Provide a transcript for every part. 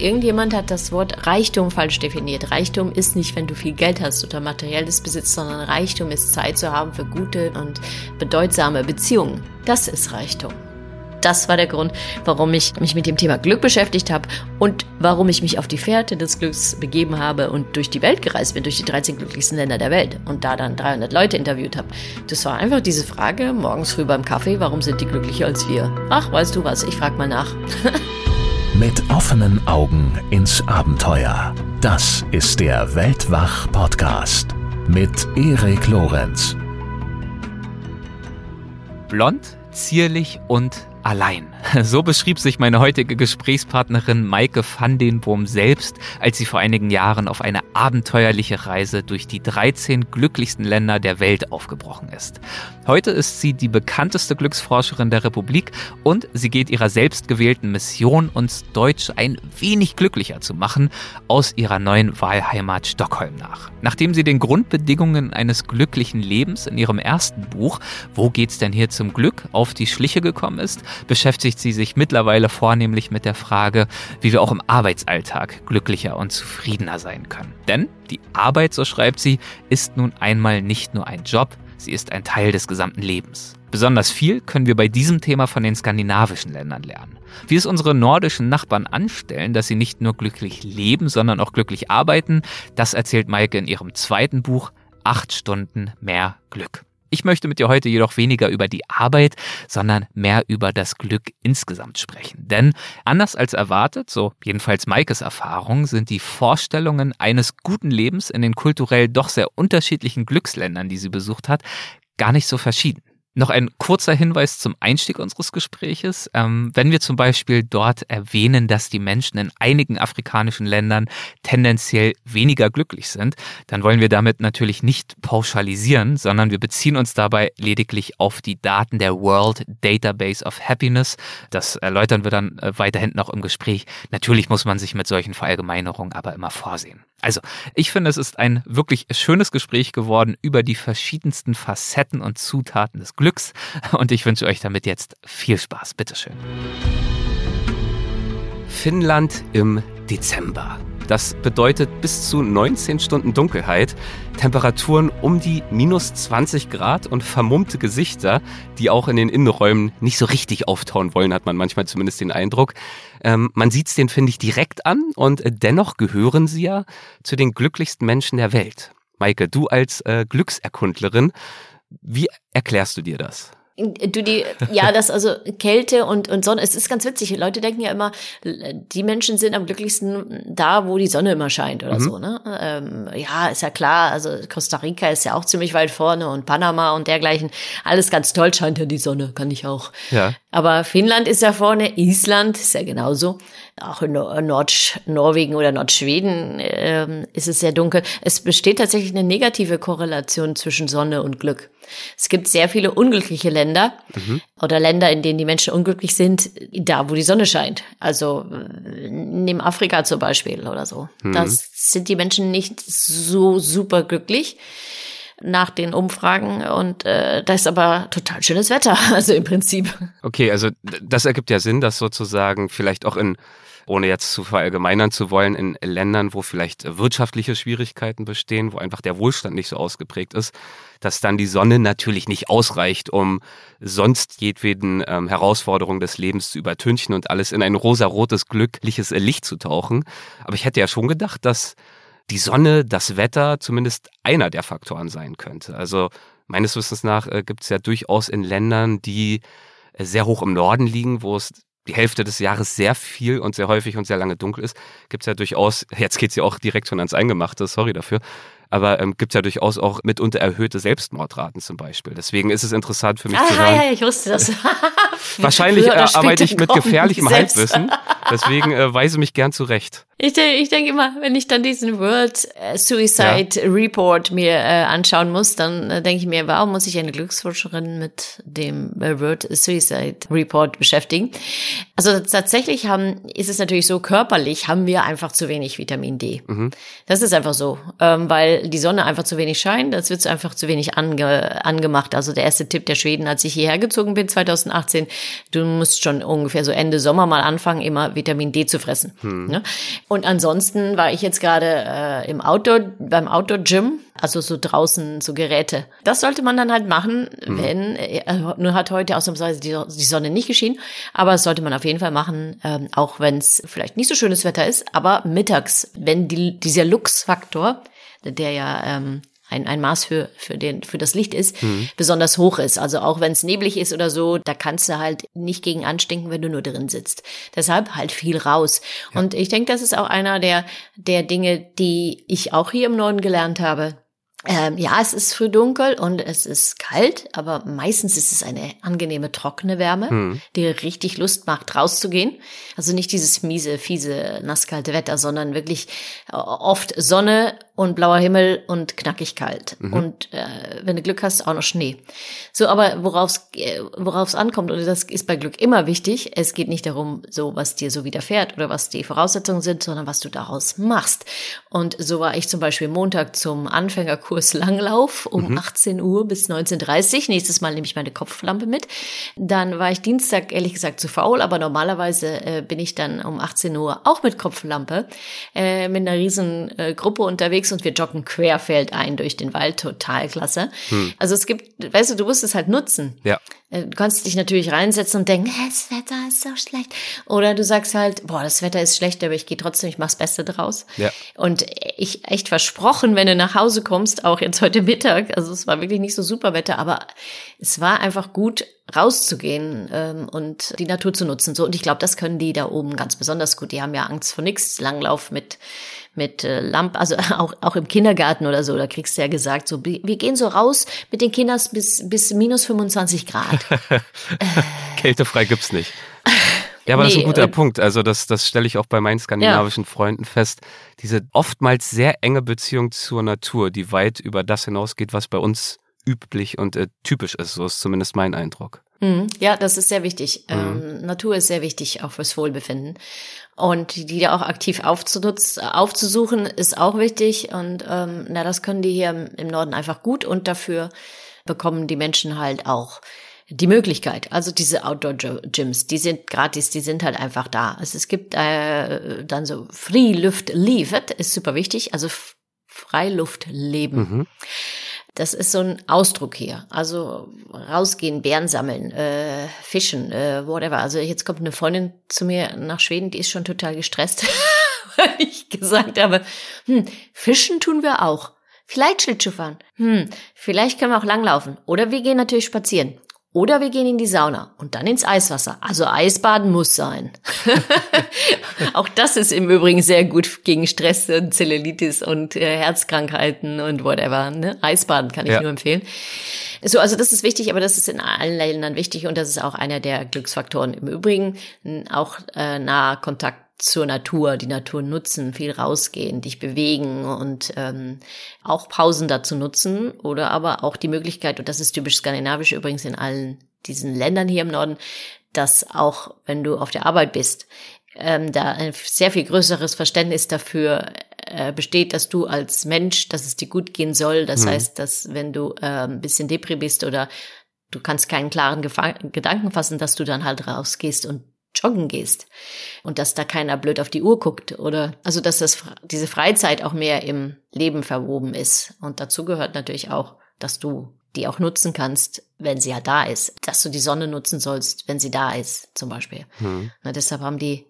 irgendjemand hat das Wort Reichtum falsch definiert. Reichtum ist nicht, wenn du viel Geld hast oder materielles Besitz, sondern Reichtum ist Zeit zu haben für gute und bedeutsame Beziehungen. Das ist Reichtum. Das war der Grund, warum ich mich mit dem Thema Glück beschäftigt habe und warum ich mich auf die Fährte des Glücks begeben habe und durch die Welt gereist bin, durch die 13 glücklichsten Länder der Welt und da dann 300 Leute interviewt habe. Das war einfach diese Frage morgens früh beim Kaffee, warum sind die glücklicher als wir? Ach, weißt du was, ich frag mal nach. mit offenen Augen ins Abenteuer. Das ist der Weltwach-Podcast mit Erik Lorenz. Blond, zierlich und allein. So beschrieb sich meine heutige Gesprächspartnerin Maike van den Boom selbst, als sie vor einigen Jahren auf eine abenteuerliche Reise durch die 13 glücklichsten Länder der Welt aufgebrochen ist. Heute ist sie die bekannteste Glücksforscherin der Republik und sie geht ihrer selbstgewählten Mission, uns Deutsche ein wenig glücklicher zu machen, aus ihrer neuen Wahlheimat Stockholm nach. Nachdem sie den Grundbedingungen eines glücklichen Lebens in ihrem ersten Buch Wo geht's denn hier zum Glück auf die Schliche gekommen ist, beschäftigt sie sich mittlerweile vornehmlich mit der Frage, wie wir auch im Arbeitsalltag glücklicher und zufriedener sein können. Denn die Arbeit, so schreibt sie, ist nun einmal nicht nur ein Job, sie ist ein Teil des gesamten Lebens. Besonders viel können wir bei diesem Thema von den skandinavischen Ländern lernen. Wie es unsere nordischen Nachbarn anstellen, dass sie nicht nur glücklich leben, sondern auch glücklich arbeiten, das erzählt Maike in ihrem zweiten Buch Acht Stunden mehr Glück. Ich möchte mit dir heute jedoch weniger über die Arbeit, sondern mehr über das Glück insgesamt sprechen. Denn anders als erwartet, so jedenfalls Maikes Erfahrung, sind die Vorstellungen eines guten Lebens in den kulturell doch sehr unterschiedlichen Glücksländern, die sie besucht hat, gar nicht so verschieden. Noch ein kurzer Hinweis zum Einstieg unseres Gespräches. Ähm, wenn wir zum Beispiel dort erwähnen, dass die Menschen in einigen afrikanischen Ländern tendenziell weniger glücklich sind, dann wollen wir damit natürlich nicht pauschalisieren, sondern wir beziehen uns dabei lediglich auf die Daten der World Database of Happiness. Das erläutern wir dann äh, weiter hinten auch im Gespräch. Natürlich muss man sich mit solchen Verallgemeinerungen aber immer vorsehen. Also, ich finde, es ist ein wirklich schönes Gespräch geworden über die verschiedensten Facetten und Zutaten des Glücks und ich wünsche euch damit jetzt viel Spaß. Bitteschön. Finnland im Dezember. Das bedeutet bis zu 19 Stunden Dunkelheit, Temperaturen um die minus 20 Grad und vermummte Gesichter, die auch in den Innenräumen nicht so richtig auftauen wollen, hat man manchmal zumindest den Eindruck. Ähm, man sieht es denen, finde ich, direkt an und dennoch gehören sie ja zu den glücklichsten Menschen der Welt. Maike, du als äh, Glückserkundlerin, wie erklärst du dir das? Du die, ja, das also Kälte und, und Sonne, es ist ganz witzig. Leute denken ja immer, die Menschen sind am glücklichsten da, wo die Sonne immer scheint oder mhm. so, ne? Ähm, ja, ist ja klar. Also Costa Rica ist ja auch ziemlich weit vorne und Panama und dergleichen. Alles ganz toll scheint ja die Sonne, kann ich auch. Ja. Aber Finnland ist ja vorne, Island ist ja genauso. Auch in Nord Norwegen oder Nordschweden ähm, ist es sehr dunkel. Es besteht tatsächlich eine negative Korrelation zwischen Sonne und Glück. Es gibt sehr viele unglückliche Länder mhm. oder Länder, in denen die Menschen unglücklich sind, da wo die Sonne scheint. Also neben Afrika zum Beispiel oder so. Mhm. Da sind die Menschen nicht so super glücklich nach den Umfragen und äh, da ist aber total schönes Wetter, also im Prinzip. Okay, also das ergibt ja Sinn, dass sozusagen vielleicht auch in ohne jetzt zu verallgemeinern zu wollen, in Ländern, wo vielleicht wirtschaftliche Schwierigkeiten bestehen, wo einfach der Wohlstand nicht so ausgeprägt ist, dass dann die Sonne natürlich nicht ausreicht, um sonst jedweden ähm, Herausforderungen des Lebens zu übertünchen und alles in ein rosarotes, glückliches Licht zu tauchen. Aber ich hätte ja schon gedacht, dass die Sonne, das Wetter zumindest einer der Faktoren sein könnte. Also meines Wissens nach äh, gibt es ja durchaus in Ländern, die äh, sehr hoch im Norden liegen, wo es die Hälfte des Jahres sehr viel und sehr häufig und sehr lange dunkel ist, gibt es ja durchaus, jetzt geht es ja auch direkt schon ans Eingemachte, sorry dafür, aber ähm, gibt es ja durchaus auch mitunter erhöhte Selbstmordraten zum Beispiel. Deswegen ist es interessant für mich ah, zu hören. Ja, ich wusste das. Wahrscheinlich äh, arbeite ich mit gefährlichem Halbwissen, deswegen äh, weise mich gern zurecht. Ich, ich denke immer, wenn ich dann diesen World äh, Suicide ja. Report mir äh, anschauen muss, dann äh, denke ich mir, warum muss ich eine Glücksforscherin mit dem äh, World Suicide Report beschäftigen? Also tatsächlich haben, ist es natürlich so, körperlich haben wir einfach zu wenig Vitamin D. Mhm. Das ist einfach so, ähm, weil die Sonne einfach zu wenig scheint, das wird einfach zu wenig ange, angemacht. Also der erste Tipp der Schweden, als ich hierher gezogen bin 2018, du musst schon ungefähr so Ende Sommer mal anfangen, immer Vitamin D zu fressen. Mhm. Ne? Und ansonsten war ich jetzt gerade äh, im Outdoor, beim Outdoor-Gym, also so draußen so Geräte. Das sollte man dann halt machen, mhm. wenn, äh, nur hat heute ausnahmsweise die, die Sonne nicht geschienen, aber das sollte man auf jeden Fall machen, ähm, auch wenn es vielleicht nicht so schönes Wetter ist, aber mittags, wenn die, dieser Lux-Faktor, der ja ähm, ein, ein Maß für, für, den, für das Licht ist, mhm. besonders hoch ist. Also auch wenn es neblig ist oder so, da kannst du halt nicht gegen anstinken, wenn du nur drin sitzt. Deshalb halt viel raus. Ja. Und ich denke, das ist auch einer der, der Dinge, die ich auch hier im Norden gelernt habe. Ähm, ja, es ist früh dunkel und es ist kalt, aber meistens ist es eine angenehme, trockene Wärme, hm. die richtig Lust macht, rauszugehen. Also nicht dieses miese, fiese, nasskalte Wetter, sondern wirklich äh, oft Sonne und blauer Himmel und knackig kalt. Mhm. Und äh, wenn du Glück hast, auch noch Schnee. So, aber worauf's äh, worauf's ankommt, und das ist bei Glück immer wichtig, es geht nicht darum, so was dir so widerfährt oder was die Voraussetzungen sind, sondern was du daraus machst. Und so war ich zum Beispiel Montag zum Anfängerkurs Langlauf um mhm. 18 Uhr bis 19.30 Nächstes Mal nehme ich meine Kopflampe mit. Dann war ich Dienstag ehrlich gesagt zu faul, aber normalerweise äh, bin ich dann um 18 Uhr auch mit Kopflampe äh, mit einer riesen äh, Gruppe unterwegs unterwegs und wir joggen querfeldein durch den Wald. Total klasse. Hm. Also es gibt, weißt du, du musst es halt nutzen. Ja. Äh, du kannst dich natürlich reinsetzen und denken, das Wetter ist so schlecht. Oder du sagst halt, boah, das Wetter ist schlecht, aber ich gehe trotzdem, ich mach's Beste draus. Ja. Und ich echt versprochen, wenn du nach Hause kommst, auch jetzt heute Mittag, also es war wirklich nicht so super Wetter, aber es war einfach gut, rauszugehen ähm, und die Natur zu nutzen. So, und ich glaube, das können die da oben ganz besonders gut. Die haben ja Angst vor nichts. Langlauf mit mit äh, Lamp, also auch, auch im Kindergarten oder so, da kriegst du ja gesagt, so, wir gehen so raus mit den Kindern bis, bis minus 25 Grad. Kältefrei gibt's nicht. Ja, aber nee, das ist ein guter Punkt. Also das, das stelle ich auch bei meinen skandinavischen ja. Freunden fest. Diese oftmals sehr enge Beziehung zur Natur, die weit über das hinausgeht, was bei uns üblich und äh, typisch ist. So ist zumindest mein Eindruck. Mhm. Ja, das ist sehr wichtig. Mhm. Ähm, Natur ist sehr wichtig, auch fürs Wohlbefinden. Und die da auch aktiv aufzunutzen, aufzusuchen, ist auch wichtig. Und ähm, na, das können die hier im Norden einfach gut und dafür bekommen die Menschen halt auch die Möglichkeit. Also diese Outdoor-Gyms, die sind gratis, die sind halt einfach da. Also es gibt äh, dann so Freeluft liefert, ist super wichtig, also Freiluft leben. Mhm. Das ist so ein Ausdruck hier. Also rausgehen, Bären sammeln, äh, fischen, äh, whatever. Also jetzt kommt eine Freundin zu mir nach Schweden, die ist schon total gestresst, weil ich gesagt habe, hm, fischen tun wir auch. Vielleicht Schlittschuh fahren. Hm, vielleicht können wir auch langlaufen. Oder wir gehen natürlich spazieren. Oder wir gehen in die Sauna und dann ins Eiswasser. Also Eisbaden muss sein. Auch das ist im Übrigen sehr gut gegen Stress und Zellulitis und äh, Herzkrankheiten und whatever. Ne? Eisbaden kann ich ja. nur empfehlen. So, also das ist wichtig, aber das ist in allen Ländern wichtig und das ist auch einer der Glücksfaktoren. Im Übrigen auch äh, naher Kontakt zur Natur, die Natur nutzen, viel rausgehen, dich bewegen und ähm, auch Pausen dazu nutzen oder aber auch die Möglichkeit, und das ist typisch skandinavisch übrigens in allen diesen Ländern hier im Norden, dass auch wenn du auf der Arbeit bist, ähm, da ein sehr viel größeres Verständnis dafür äh, besteht, dass du als Mensch, dass es dir gut gehen soll. Das mhm. heißt, dass wenn du äh, ein bisschen depri bist oder du kannst keinen klaren Gefa Gedanken fassen, dass du dann halt rausgehst und joggen gehst und dass da keiner blöd auf die Uhr guckt oder also dass das diese Freizeit auch mehr im Leben verwoben ist und dazu gehört natürlich auch, dass du die auch nutzen kannst, wenn sie ja da ist, dass du die Sonne nutzen sollst, wenn sie da ist, zum Beispiel. Hm. Na, deshalb haben die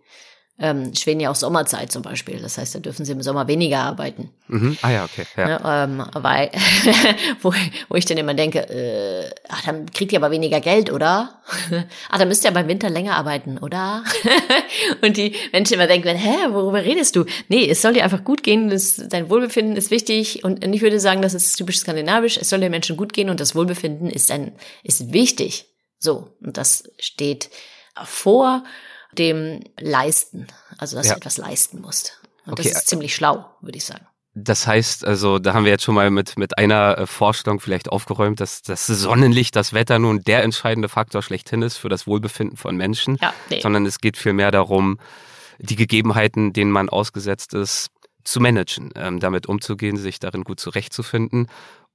ähm, Schweden ja auch Sommerzeit zum Beispiel. Das heißt, da dürfen sie im Sommer weniger arbeiten. Mhm. Ah ja, okay. Ja. Ne, ähm, weil, wo, wo ich dann immer denke, äh, ach, dann kriegt ihr aber weniger Geld, oder? ach, dann müsst ihr aber im Winter länger arbeiten, oder? und die Menschen immer denken, hä, worüber redest du? Nee, es soll dir einfach gut gehen, das, dein Wohlbefinden ist wichtig und ich würde sagen, das ist typisch skandinavisch, es soll den Menschen gut gehen und das Wohlbefinden ist ein, ist wichtig. So, und das steht vor dem Leisten, also dass ja. du etwas leisten musst. Und okay. das ist ziemlich schlau, würde ich sagen. Das heißt, also da haben wir jetzt schon mal mit, mit einer äh, Vorstellung vielleicht aufgeräumt, dass das Sonnenlicht, das Wetter nun der entscheidende Faktor schlechthin ist für das Wohlbefinden von Menschen, ja, nee. sondern es geht vielmehr darum, die Gegebenheiten, denen man ausgesetzt ist, zu managen, ähm, damit umzugehen, sich darin gut zurechtzufinden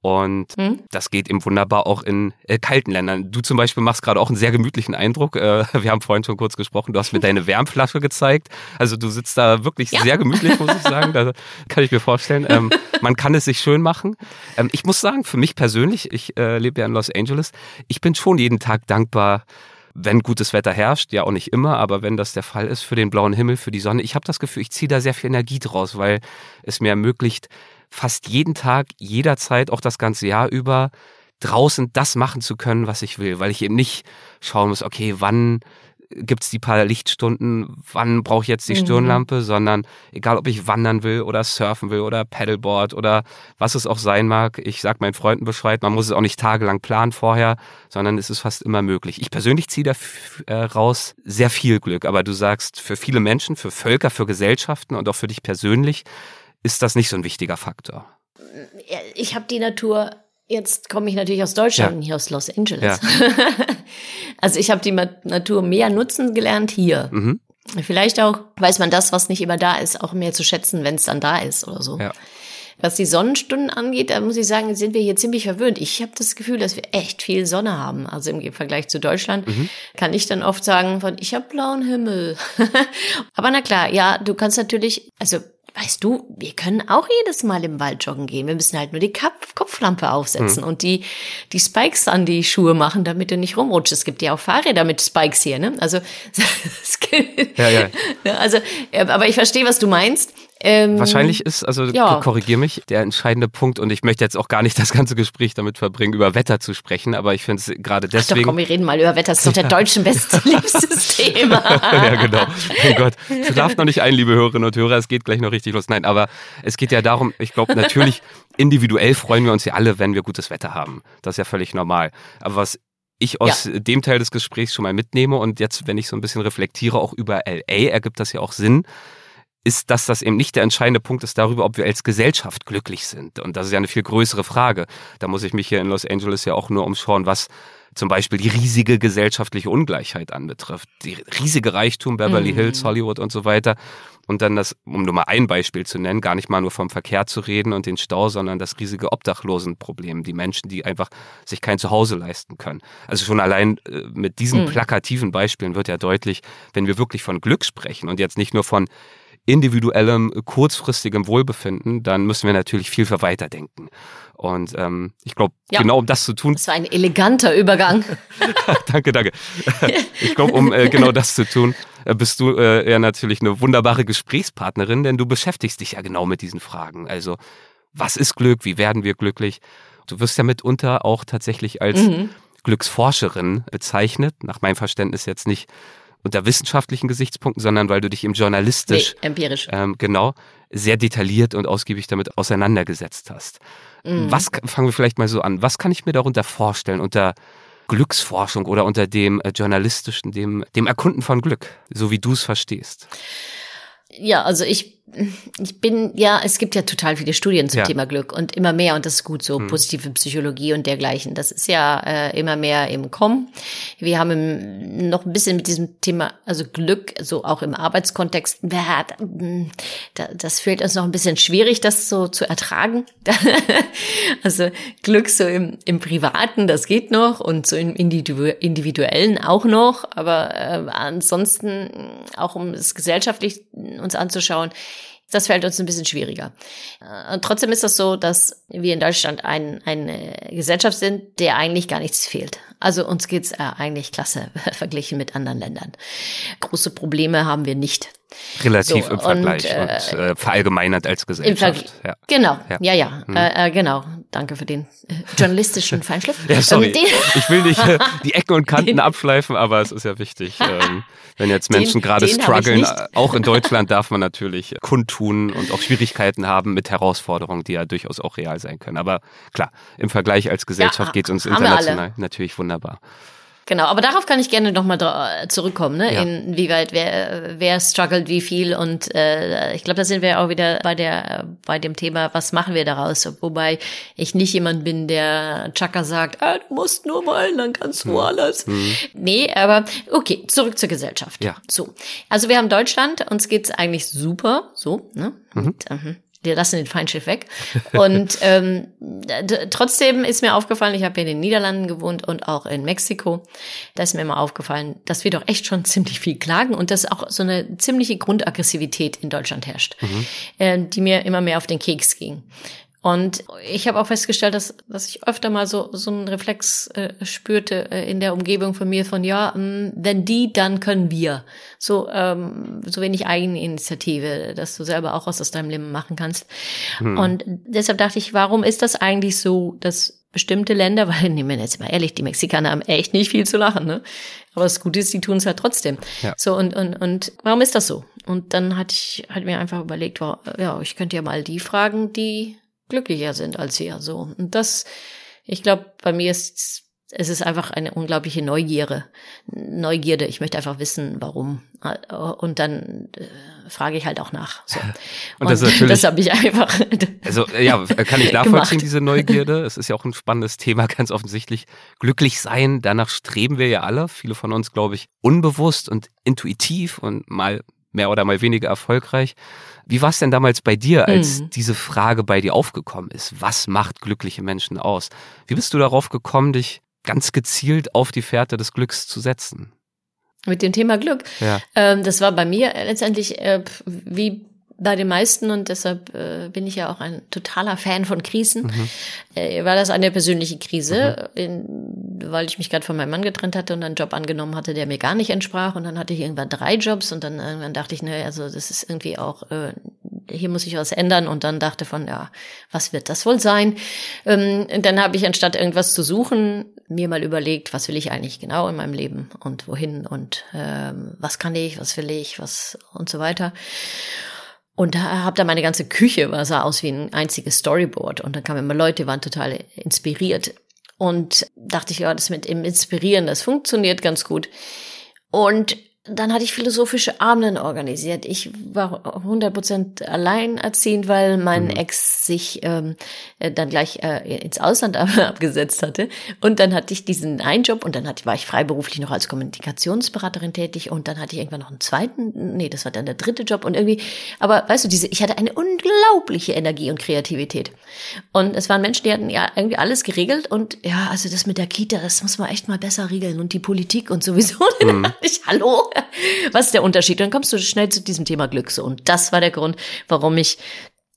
und mhm. das geht eben wunderbar auch in äh, kalten Ländern. Du zum Beispiel machst gerade auch einen sehr gemütlichen Eindruck. Äh, wir haben vorhin schon kurz gesprochen. Du hast mir deine Wärmflasche gezeigt. Also du sitzt da wirklich ja. sehr gemütlich, muss ich sagen. Da kann ich mir vorstellen. Ähm, man kann es sich schön machen. Ähm, ich muss sagen, für mich persönlich, ich äh, lebe ja in Los Angeles, ich bin schon jeden Tag dankbar, wenn gutes Wetter herrscht, ja auch nicht immer, aber wenn das der Fall ist, für den blauen Himmel, für die Sonne. Ich habe das Gefühl, ich ziehe da sehr viel Energie draus, weil es mir ermöglicht, fast jeden Tag, jederzeit, auch das ganze Jahr über, draußen das machen zu können, was ich will, weil ich eben nicht schauen muss, okay, wann gibt's die paar Lichtstunden, wann brauche ich jetzt die mhm. Stirnlampe, sondern egal, ob ich wandern will oder surfen will oder Paddleboard oder was es auch sein mag, ich sag meinen Freunden Bescheid, man muss es auch nicht tagelang planen vorher, sondern es ist fast immer möglich. Ich persönlich ziehe daraus äh, sehr viel Glück, aber du sagst, für viele Menschen, für Völker, für Gesellschaften und auch für dich persönlich ist das nicht so ein wichtiger Faktor. Ich habe die Natur, jetzt komme ich natürlich aus Deutschland, ja. hier aus Los Angeles. Ja. also ich habe die Natur mehr nutzen gelernt hier. Mhm. Vielleicht auch weiß man das, was nicht immer da ist, auch mehr zu schätzen, wenn es dann da ist oder so. Ja. Was die Sonnenstunden angeht, da muss ich sagen, sind wir hier ziemlich verwöhnt. Ich habe das Gefühl, dass wir echt viel Sonne haben. Also im Vergleich zu Deutschland mhm. kann ich dann oft sagen, von ich habe blauen Himmel. Aber na klar, ja, du kannst natürlich, also weißt du, wir können auch jedes Mal im Wald joggen gehen. Wir müssen halt nur die Kopf Kopflampe aufsetzen mhm. und die, die Spikes an die Schuhe machen, damit du nicht rumrutschst. Es gibt ja auch Fahrräder mit Spikes hier, ne? Also, ja, ja. also, aber ich verstehe, was du meinst. Ähm, Wahrscheinlich ist, also ja. korrigier mich, der entscheidende Punkt und ich möchte jetzt auch gar nicht das ganze Gespräch damit verbringen, über Wetter zu sprechen, aber ich finde es gerade deswegen. Ach doch, komm, wir reden mal über Wetter, das ist doch der deutschen bestliebstes Thema. ja, genau. Mein Gott, du darfst noch nicht ein, liebe Hörerinnen und Hörer, es geht gleich noch richtig los. Nein, aber es geht ja darum, ich glaube natürlich, individuell freuen wir uns ja alle, wenn wir gutes Wetter haben. Das ist ja völlig normal. Aber was ich aus ja. dem Teil des Gesprächs schon mal mitnehme und jetzt, wenn ich so ein bisschen reflektiere, auch über LA, ergibt das ja auch Sinn ist, dass das eben nicht der entscheidende Punkt ist darüber, ob wir als Gesellschaft glücklich sind. Und das ist ja eine viel größere Frage. Da muss ich mich hier in Los Angeles ja auch nur umschauen, was zum Beispiel die riesige gesellschaftliche Ungleichheit anbetrifft. Die riesige Reichtum, Beverly mhm. Hills, Hollywood und so weiter. Und dann das, um nur mal ein Beispiel zu nennen, gar nicht mal nur vom Verkehr zu reden und den Stau, sondern das riesige Obdachlosenproblem. Die Menschen, die einfach sich kein Zuhause leisten können. Also schon allein äh, mit diesen mhm. plakativen Beispielen wird ja deutlich, wenn wir wirklich von Glück sprechen und jetzt nicht nur von individuellem, kurzfristigem Wohlbefinden, dann müssen wir natürlich viel für weiterdenken. Und ähm, ich glaube, ja. genau um das zu tun. Das war ein eleganter Übergang. danke, danke. ich glaube, um äh, genau das zu tun, äh, bist du äh, ja natürlich eine wunderbare Gesprächspartnerin, denn du beschäftigst dich ja genau mit diesen Fragen. Also, was ist Glück? Wie werden wir glücklich? Du wirst ja mitunter auch tatsächlich als mhm. Glücksforscherin bezeichnet. Nach meinem Verständnis jetzt nicht unter wissenschaftlichen Gesichtspunkten, sondern weil du dich im journalistisch nee, empirisch ähm, genau sehr detailliert und ausgiebig damit auseinandergesetzt hast. Mhm. Was fangen wir vielleicht mal so an? Was kann ich mir darunter vorstellen unter Glücksforschung oder unter dem äh, journalistischen, dem dem Erkunden von Glück, so wie du es verstehst? Ja, also ich ich bin, ja, es gibt ja total viele Studien zum ja. Thema Glück und immer mehr und das ist gut so, hm. positive Psychologie und dergleichen. Das ist ja äh, immer mehr im Kommen. Wir haben im, noch ein bisschen mit diesem Thema, also Glück, so auch im Arbeitskontext, das fehlt uns noch ein bisschen schwierig, das so zu ertragen. also Glück so im, im Privaten, das geht noch und so im Individuellen auch noch, aber äh, ansonsten auch um es gesellschaftlich uns anzuschauen, das fällt uns ein bisschen schwieriger. Und trotzdem ist das so, dass wir in Deutschland ein, eine Gesellschaft sind, der eigentlich gar nichts fehlt. Also uns geht's äh, eigentlich klasse verglichen mit anderen Ländern. Große Probleme haben wir nicht. Relativ so, im Vergleich und, äh, und äh, verallgemeinert als Gesellschaft. ja. Genau, ja, ja, ja. Hm. Äh, äh, genau. Danke für den äh, journalistischen Feinschliff. ja, sorry. Ähm, ich will nicht äh, die Ecken und Kanten den, abschleifen, aber es ist ja wichtig. Ähm, wenn jetzt Menschen gerade strugglen, auch in Deutschland darf man natürlich kundtun und auch Schwierigkeiten haben mit Herausforderungen, die ja durchaus auch real sein können. Aber klar, im Vergleich als Gesellschaft ja, geht es uns international natürlich wunderbar. Genau, aber darauf kann ich gerne nochmal zurückkommen, ne? Ja. Inwieweit wer, wer struggelt wie viel und äh, ich glaube, da sind wir auch wieder bei der bei dem Thema, was machen wir daraus? Wobei ich nicht jemand bin, der Chaka sagt, ah, du musst nur wollen, dann kannst du Mhm. alles. Nee, aber okay, zurück zur Gesellschaft. Ja. So. Also wir haben Deutschland, uns geht's eigentlich super, so, ne? Und, ähm, wir lassen den Feindschiff weg. Und ähm, trotzdem ist mir aufgefallen, ich habe in den Niederlanden gewohnt und auch in Mexiko. Da ist mir immer aufgefallen, dass wir doch echt schon ziemlich viel klagen und dass auch so eine ziemliche Grundaggressivität in Deutschland herrscht, äh, die mir immer mehr auf den Keks ging. Und ich habe auch festgestellt, dass, dass ich öfter mal so, so einen Reflex äh, spürte äh, in der Umgebung von mir von, ja, mh, wenn die, dann können wir. So, ähm, so wenig Eigeninitiative, dass du selber auch was aus deinem Leben machen kannst. Und deshalb dachte ich, warum ist das eigentlich so, dass bestimmte Länder, weil nehmen wir jetzt mal ehrlich, die Mexikaner haben echt nicht viel zu lachen, ne? Aber das Gute ist, die tun es halt trotzdem. Ja. So, und, und, und warum ist das so? Und dann hatte ich, hatte mir einfach überlegt, wow, ja, ich könnte ja mal die fragen, die glücklicher sind als wir. So. Und das, ich glaube, bei mir ist es ist einfach eine unglaubliche Neugierde. Neugierde. Ich möchte einfach wissen, warum. Und dann äh, frage ich halt auch nach. So. Und das ist natürlich- das habe ich einfach. Also ja, kann ich nachvollziehen, diese Neugierde. Es ist ja auch ein spannendes Thema, ganz offensichtlich. Glücklich sein, danach streben wir ja alle. Viele von uns, glaube ich, unbewusst und intuitiv und mal mehr oder mal weniger erfolgreich. Wie war es denn damals bei dir, als Mhm. diese Frage bei dir aufgekommen ist? Was macht glückliche Menschen aus? Wie bist du darauf gekommen, dich ganz gezielt auf die Fährte des Glücks zu setzen? Mit dem Thema Glück. Ja. Ähm, das war bei mir letztendlich äh, wie bei den meisten und deshalb äh, bin ich ja auch ein totaler Fan von Krisen. Äh, war das eine persönliche Krise, in, weil ich mich gerade von meinem Mann getrennt hatte und einen Job angenommen hatte, der mir gar nicht entsprach. Und dann hatte ich irgendwann drei Jobs und dann irgendwann dachte ich, ne, also das ist irgendwie auch, äh, hier muss ich was ändern. Und dann dachte von, ja, was wird das wohl sein? Ähm, dann habe ich anstatt irgendwas zu suchen, mir mal überlegt, was will ich eigentlich genau in meinem Leben und wohin und ähm, was kann ich, was will ich, was und so weiter. Und da habe da meine ganze Küche, war sah aus wie ein einziges Storyboard. Und dann kamen immer Leute, waren total inspiriert. Und dachte ich, ja, das mit dem Inspirieren, das funktioniert ganz gut. Und dann hatte ich philosophische Abenden organisiert. Ich war 100% alleinerziehend, weil mein Ex sich ähm, äh, dann gleich äh, ins Ausland abgesetzt hatte. Und dann hatte ich diesen einen Job und dann hatte, war ich freiberuflich noch als Kommunikationsberaterin tätig und dann hatte ich irgendwann noch einen zweiten, nee, das war dann der dritte Job und irgendwie, aber weißt du, diese, ich hatte eine unglaubliche Energie und Kreativität. Und es waren Menschen, die hatten ja irgendwie alles geregelt und ja, also das mit der Kita, das muss man echt mal besser regeln und die Politik und sowieso. Dachte ich, hallo, was ist der Unterschied? Dann kommst du schnell zu diesem Thema Glück so. Und das war der Grund, warum ich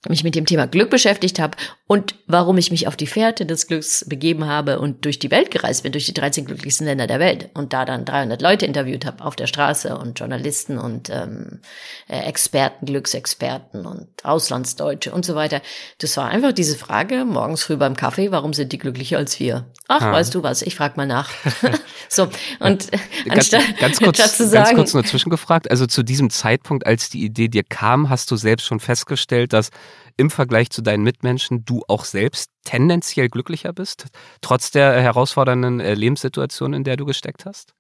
mich mit dem Thema Glück beschäftigt habe und warum ich mich auf die Fährte des Glücks begeben habe und durch die Welt gereist bin, durch die 13 glücklichsten Länder der Welt und da dann 300 Leute interviewt habe auf der Straße und Journalisten und ähm, äh, Experten, Glücksexperten und Auslandsdeutsche und so weiter. Das war einfach diese Frage morgens früh beim Kaffee, warum sind die glücklicher als wir? Ach, Ah. weißt du was, ich frag mal nach. so, und Ganz, anstatt, ganz, kurz, anstatt zu ganz sagen, kurz nur zwischengefragt. Also zu diesem Zeitpunkt, als die Idee dir kam, hast du selbst schon festgestellt, dass im Vergleich zu deinen Mitmenschen du auch selbst tendenziell glücklicher bist, trotz der herausfordernden äh, Lebenssituation, in der du gesteckt hast?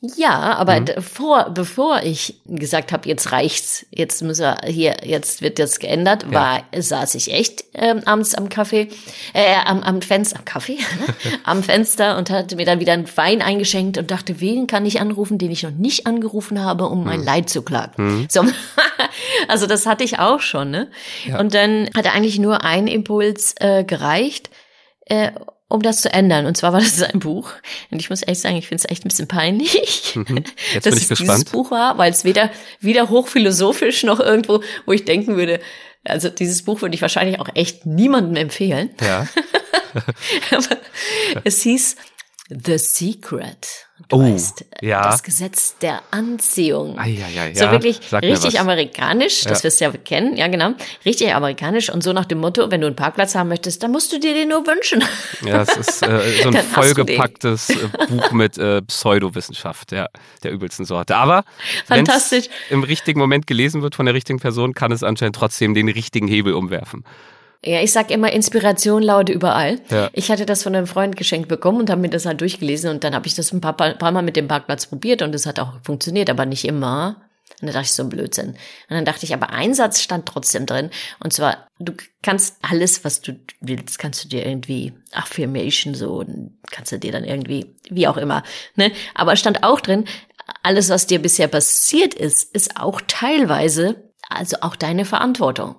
Ja, aber Mhm. vor, bevor ich gesagt habe, jetzt reicht's, jetzt müssen wir hier, jetzt wird das geändert, Ja. war saß ich echt ähm, abends am Kaffee, äh, am, am Fenster, am Kaffee, am Fenster und hatte mir dann wieder einen Wein eingeschenkt und dachte, wen kann ich anrufen, den ich noch nicht angerufen habe, um Mhm. mein Leid zu klagen. So, also das hatte ich auch schon, ne? Ja. Und dann hatte eigentlich nur ein Impuls äh, gereicht. Äh, um das zu ändern. Und zwar war das ein Buch. Und ich muss ehrlich sagen, ich finde es echt ein bisschen peinlich, Mhm. Jetzt dass bin ich es gespannt. dieses Buch war, weil es weder, weder hochphilosophisch noch irgendwo, wo ich denken würde, also dieses Buch würde ich wahrscheinlich auch echt niemandem empfehlen. Ja. Aber es hieß The Secret. Du Oh, weißt, ja. das Gesetz der Anziehung. Ah, ja, ja, ja. So wirklich Sag richtig amerikanisch, das Ja. wirst du ja kennen, ja genau, richtig amerikanisch und so nach dem Motto, wenn du einen Parkplatz haben möchtest, dann musst du dir den nur wünschen. Ja, es ist äh, so ein vollgepacktes äh, Buch mit äh, Pseudowissenschaft, ja, der übelsten Sorte. Aber wenn es im richtigen Moment gelesen wird von der richtigen Person, kann es anscheinend trotzdem den richtigen Hebel umwerfen. Ja, ich sag immer, Inspiration lauert überall. Ja. Ich hatte das von einem Freund geschenkt bekommen und habe mir das halt durchgelesen und dann habe ich das ein paar, paar Mal mit dem Parkplatz probiert und es hat auch funktioniert, aber nicht immer. Und dann dachte ich so ein Blödsinn. Und dann dachte ich, aber ein Satz stand trotzdem drin. Und zwar, du kannst alles, was du willst, kannst du dir irgendwie Affirmation so, kannst du dir dann irgendwie, wie auch immer. Ne? Aber es stand auch drin, alles, was dir bisher passiert ist, ist auch teilweise, also auch deine Verantwortung.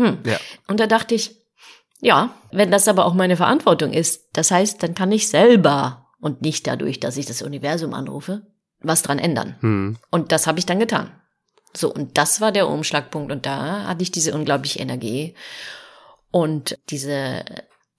Hm. Ja. Und da dachte ich, ja, wenn das aber auch meine Verantwortung ist, das heißt, dann kann ich selber und nicht dadurch, dass ich das Universum anrufe, was dran ändern. Hm. Und das habe ich dann getan. So, und das war der Umschlagpunkt. Und da hatte ich diese unglaubliche Energie und diese,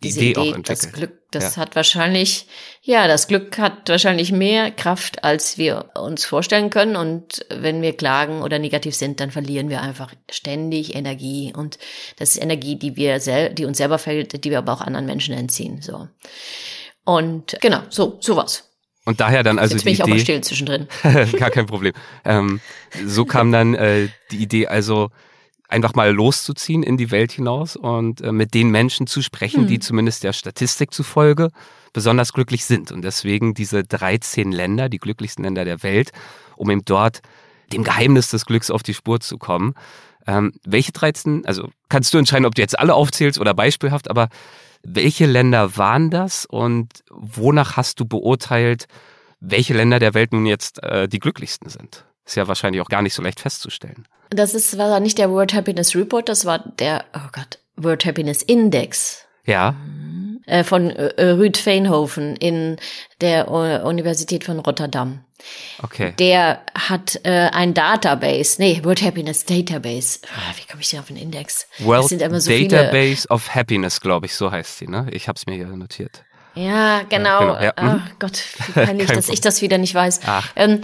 diese Idee auch Idee, das entwickelt. Glück, das Ja. hat wahrscheinlich, ja, das Glück hat wahrscheinlich mehr Kraft, als wir uns vorstellen können. Und wenn wir klagen oder negativ sind, dann verlieren wir einfach ständig Energie. Und das ist Energie, die wir sel die uns selber fällt, die wir aber auch anderen Menschen entziehen. So. Und genau, so, sowas. Und daher dann also Jetzt bin die ich auch mal Idee, still zwischendrin. Gar kein Problem. Ähm, so kam dann äh, die Idee, also einfach mal loszuziehen in die Welt hinaus und äh, mit den Menschen zu sprechen, die zumindest der Statistik zufolge besonders glücklich sind. Und deswegen diese 13 Länder, die glücklichsten Länder der Welt, um eben dort dem Geheimnis des Glücks auf die Spur zu kommen. Ähm, welche 13, also kannst du entscheiden, ob du jetzt alle aufzählst oder beispielhaft, aber welche Länder waren das und wonach hast du beurteilt, welche Länder der Welt nun jetzt äh, die glücklichsten sind? Ist ja wahrscheinlich auch gar nicht so leicht festzustellen. Das ist, war nicht der World Happiness Report, das war der, oh Gott, World Happiness Index Ja, äh, von äh, Rüd Veenhoven in der äh, Universität von Rotterdam. okay. Der hat äh, ein Database, nee, World Happiness Database. Ah, Wie komme ich denn auf den Index? World das sind immer so viele. Database of Happiness, glaube ich, so heißt sie, ne? Ich habe es mir hier notiert. Ja, genau. genau, ja. Ach Mhm. Gott, wie peinlich, dass ich das wieder nicht weiß. Ach. Ähm,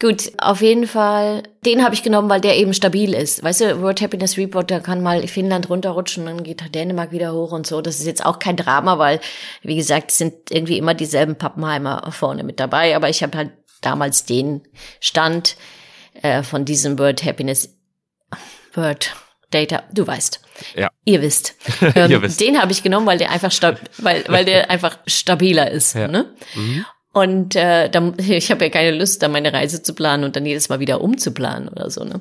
gut, auf jeden Fall, den habe ich genommen, weil der eben stabil ist. Weißt du, World Happiness Report, da kann mal Finnland runterrutschen, dann geht Dänemark wieder hoch und so. Das ist jetzt auch kein Drama, weil, wie gesagt, es sind irgendwie immer dieselben Pappenheimer vorne mit dabei. Aber ich habe halt damals den Stand äh, von diesem World Happiness World Data, du weißt. Ja. Ihr wisst. Ähm, Ihr wisst. Den habe ich genommen, weil der einfach weil, weil der einfach stabiler ist. Ja. Ne? Und äh, da, ich habe ja keine Lust, da meine Reise zu planen und dann jedes Mal wieder umzuplanen oder so. Ne?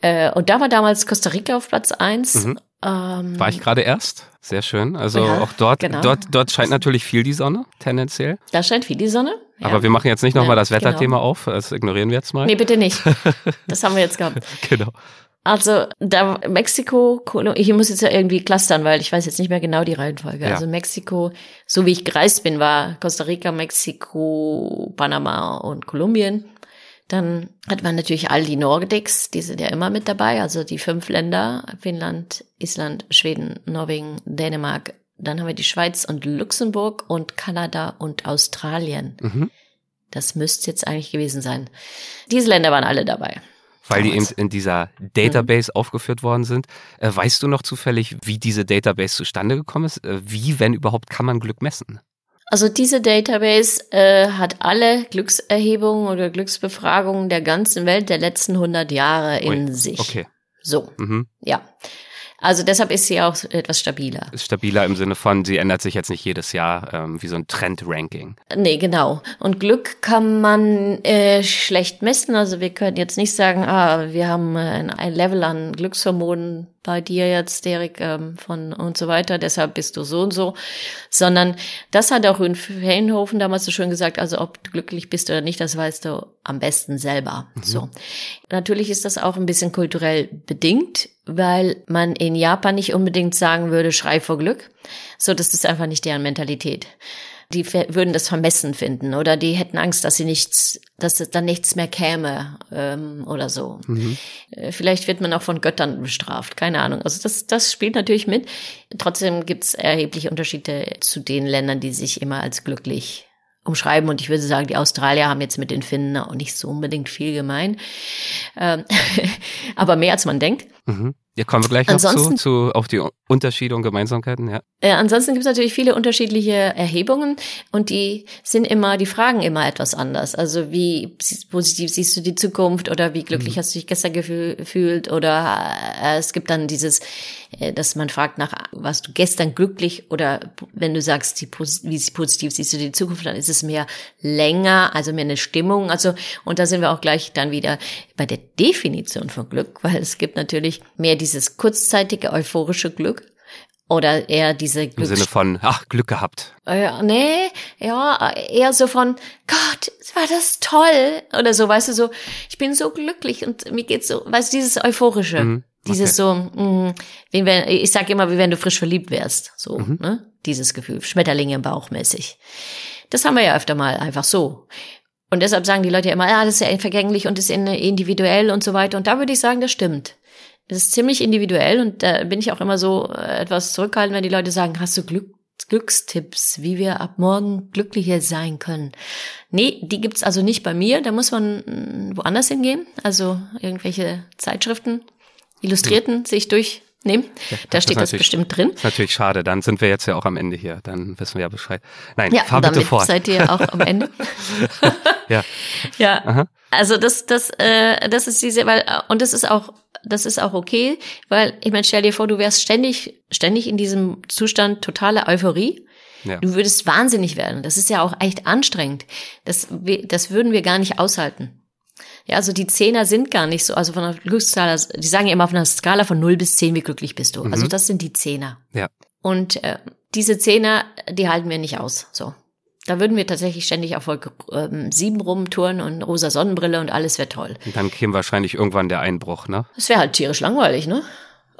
Äh, und da war damals Costa Rica auf Platz eins. Mhm. Ähm, War ich gerade erst? Sehr schön. Also Ja, auch dort, genau. dort, dort scheint natürlich viel die Sonne, tendenziell. da scheint viel die Sonne. Ja. Aber wir machen jetzt nicht nochmal Ja, das Wetterthema genau. auf, das ignorieren wir jetzt mal. Nee, bitte nicht. Das haben wir jetzt gehabt. Genau. Also da Mexiko, ich muss jetzt ja irgendwie clustern, weil ich weiß jetzt nicht mehr genau die Reihenfolge. Ja. Also Mexiko, so wie ich gereist bin, war Costa Rica, Mexiko, Panama und Kolumbien. Dann hat man natürlich all die Nordics, die sind ja immer mit dabei, also die fünf Länder, Finnland, Island, Schweden, Norwegen, Dänemark. Dann haben wir die Schweiz und Luxemburg und Kanada und Australien. Mhm. Das müsste jetzt eigentlich gewesen sein. Diese Länder waren alle dabei. Weil die eben in dieser Database aufgeführt worden sind. Äh, weißt du noch zufällig, wie diese Database zustande gekommen ist? Äh, wie, wenn überhaupt, kann man Glück messen? Also diese Database äh, hat alle Glückserhebungen oder Glücksbefragungen der ganzen Welt der letzten 100 Jahre in Ui, sich. Okay. So, Mhm. ja. Also deshalb ist sie auch etwas stabiler. Ist stabiler im Sinne von, sie ändert sich jetzt nicht jedes Jahr ähm, wie so ein Trend-Ranking. Nee, genau. Und Glück kann man äh, schlecht messen. Also wir können jetzt nicht sagen, ah, wir haben äh, ein, ein Level an Glückshormonen bei dir jetzt, Derek, ähm, von und so weiter, deshalb bist du so und so. Sondern das hat auch in Feenhofen damals so schön gesagt, also ob du glücklich bist oder nicht, das weißt du am besten selber. So. Natürlich ist das auch ein bisschen kulturell bedingt, weil man in Japan nicht unbedingt sagen würde, schrei vor Glück. So, das ist einfach nicht deren Mentalität die würden das vermessen finden oder die hätten Angst, dass sie nichts, dass dann nichts mehr käme ähm, oder so. Äh, Vielleicht wird man auch von Göttern bestraft, keine Ahnung. Also das, das spielt natürlich mit. Trotzdem gibt es erhebliche Unterschiede zu den Ländern, die sich immer als glücklich umschreiben. Und ich würde sagen, die Australier haben jetzt mit den Finnen auch nicht so unbedingt viel gemein. Ähm, aber mehr als man denkt. Mhm. Ja, kommen wir gleich noch zu, zu auf die Unterschiede und Gemeinsamkeiten, ja. Äh, ansonsten gibt es natürlich viele unterschiedliche Erhebungen und die sind immer, die fragen immer etwas anders. Also wie positiv siehst du die Zukunft oder wie glücklich mhm. hast du dich gestern gefühlt oder äh, es gibt dann dieses, äh, dass man fragt nach, warst du gestern glücklich oder wenn du sagst, die, wie positiv siehst du die Zukunft, dann ist es mehr länger, also mehr eine Stimmung. Also und da sind wir auch gleich dann wieder bei der Definition von Glück, weil es gibt natürlich mehr dieses kurzzeitige euphorische Glück oder eher diese Glücks Im Sinne von, ach, Glück gehabt. Äh, nee, ja, eher so von, Gott, war das toll. Oder so, weißt du, so, ich bin so glücklich und mir geht's so, weißt du, dieses Euphorische. Mhm, okay. Dieses so, mh, mm, wie wenn, ich sag immer, wie wenn du frisch verliebt wärst. So, mhm. ne? Dieses Gefühl, Schmetterlinge im Bauch mäßig. Das haben wir ja öfter mal einfach so. Und deshalb sagen die Leute ja immer, ja, das ist ja vergänglich und ist individuell und so weiter. Und da würde ich sagen, das stimmt. Es ist ziemlich individuell und da bin ich auch immer so äh, etwas zurückhaltend, wenn die Leute sagen, hast du Glück, Glückstipps, wie wir ab morgen glücklicher sein können. Nee, die gibt's also nicht bei mir. Da muss man mm, woanders hingehen. Also irgendwelche Zeitschriften, Illustrierten hm. sich Ja, da steht das, bestimmt drin. Ist natürlich schade. Dann sind wir jetzt ja auch am Ende hier. Dann wissen wir ja Bescheid. Nein, ja, fahr bitte damit fort. seid ihr auch am Ende. ja. Ja. Aha. Also das, das, äh, das ist diese, weil und das ist auch das ist auch okay, weil ich meine, stell dir vor, du wärst ständig, ständig in diesem Zustand totaler Euphorie. Ja. Du würdest wahnsinnig werden. Das ist ja auch echt anstrengend. Das, das würden wir gar nicht aushalten. Ja, also die Zehner sind gar nicht so, also von der Glücksskala, die sagen ja immer auf einer Skala von 0 bis 10, wie glücklich bist du. Mhm. Also das sind die Zehner. Ja. Und äh, diese Zehner, die halten wir nicht aus. So. Da würden wir tatsächlich ständig auf Wolke ähm, 7 rumtouren und rosa Sonnenbrille und alles wäre toll. Und dann käme wahrscheinlich irgendwann der Einbruch, ne? Es wäre halt tierisch langweilig, ne?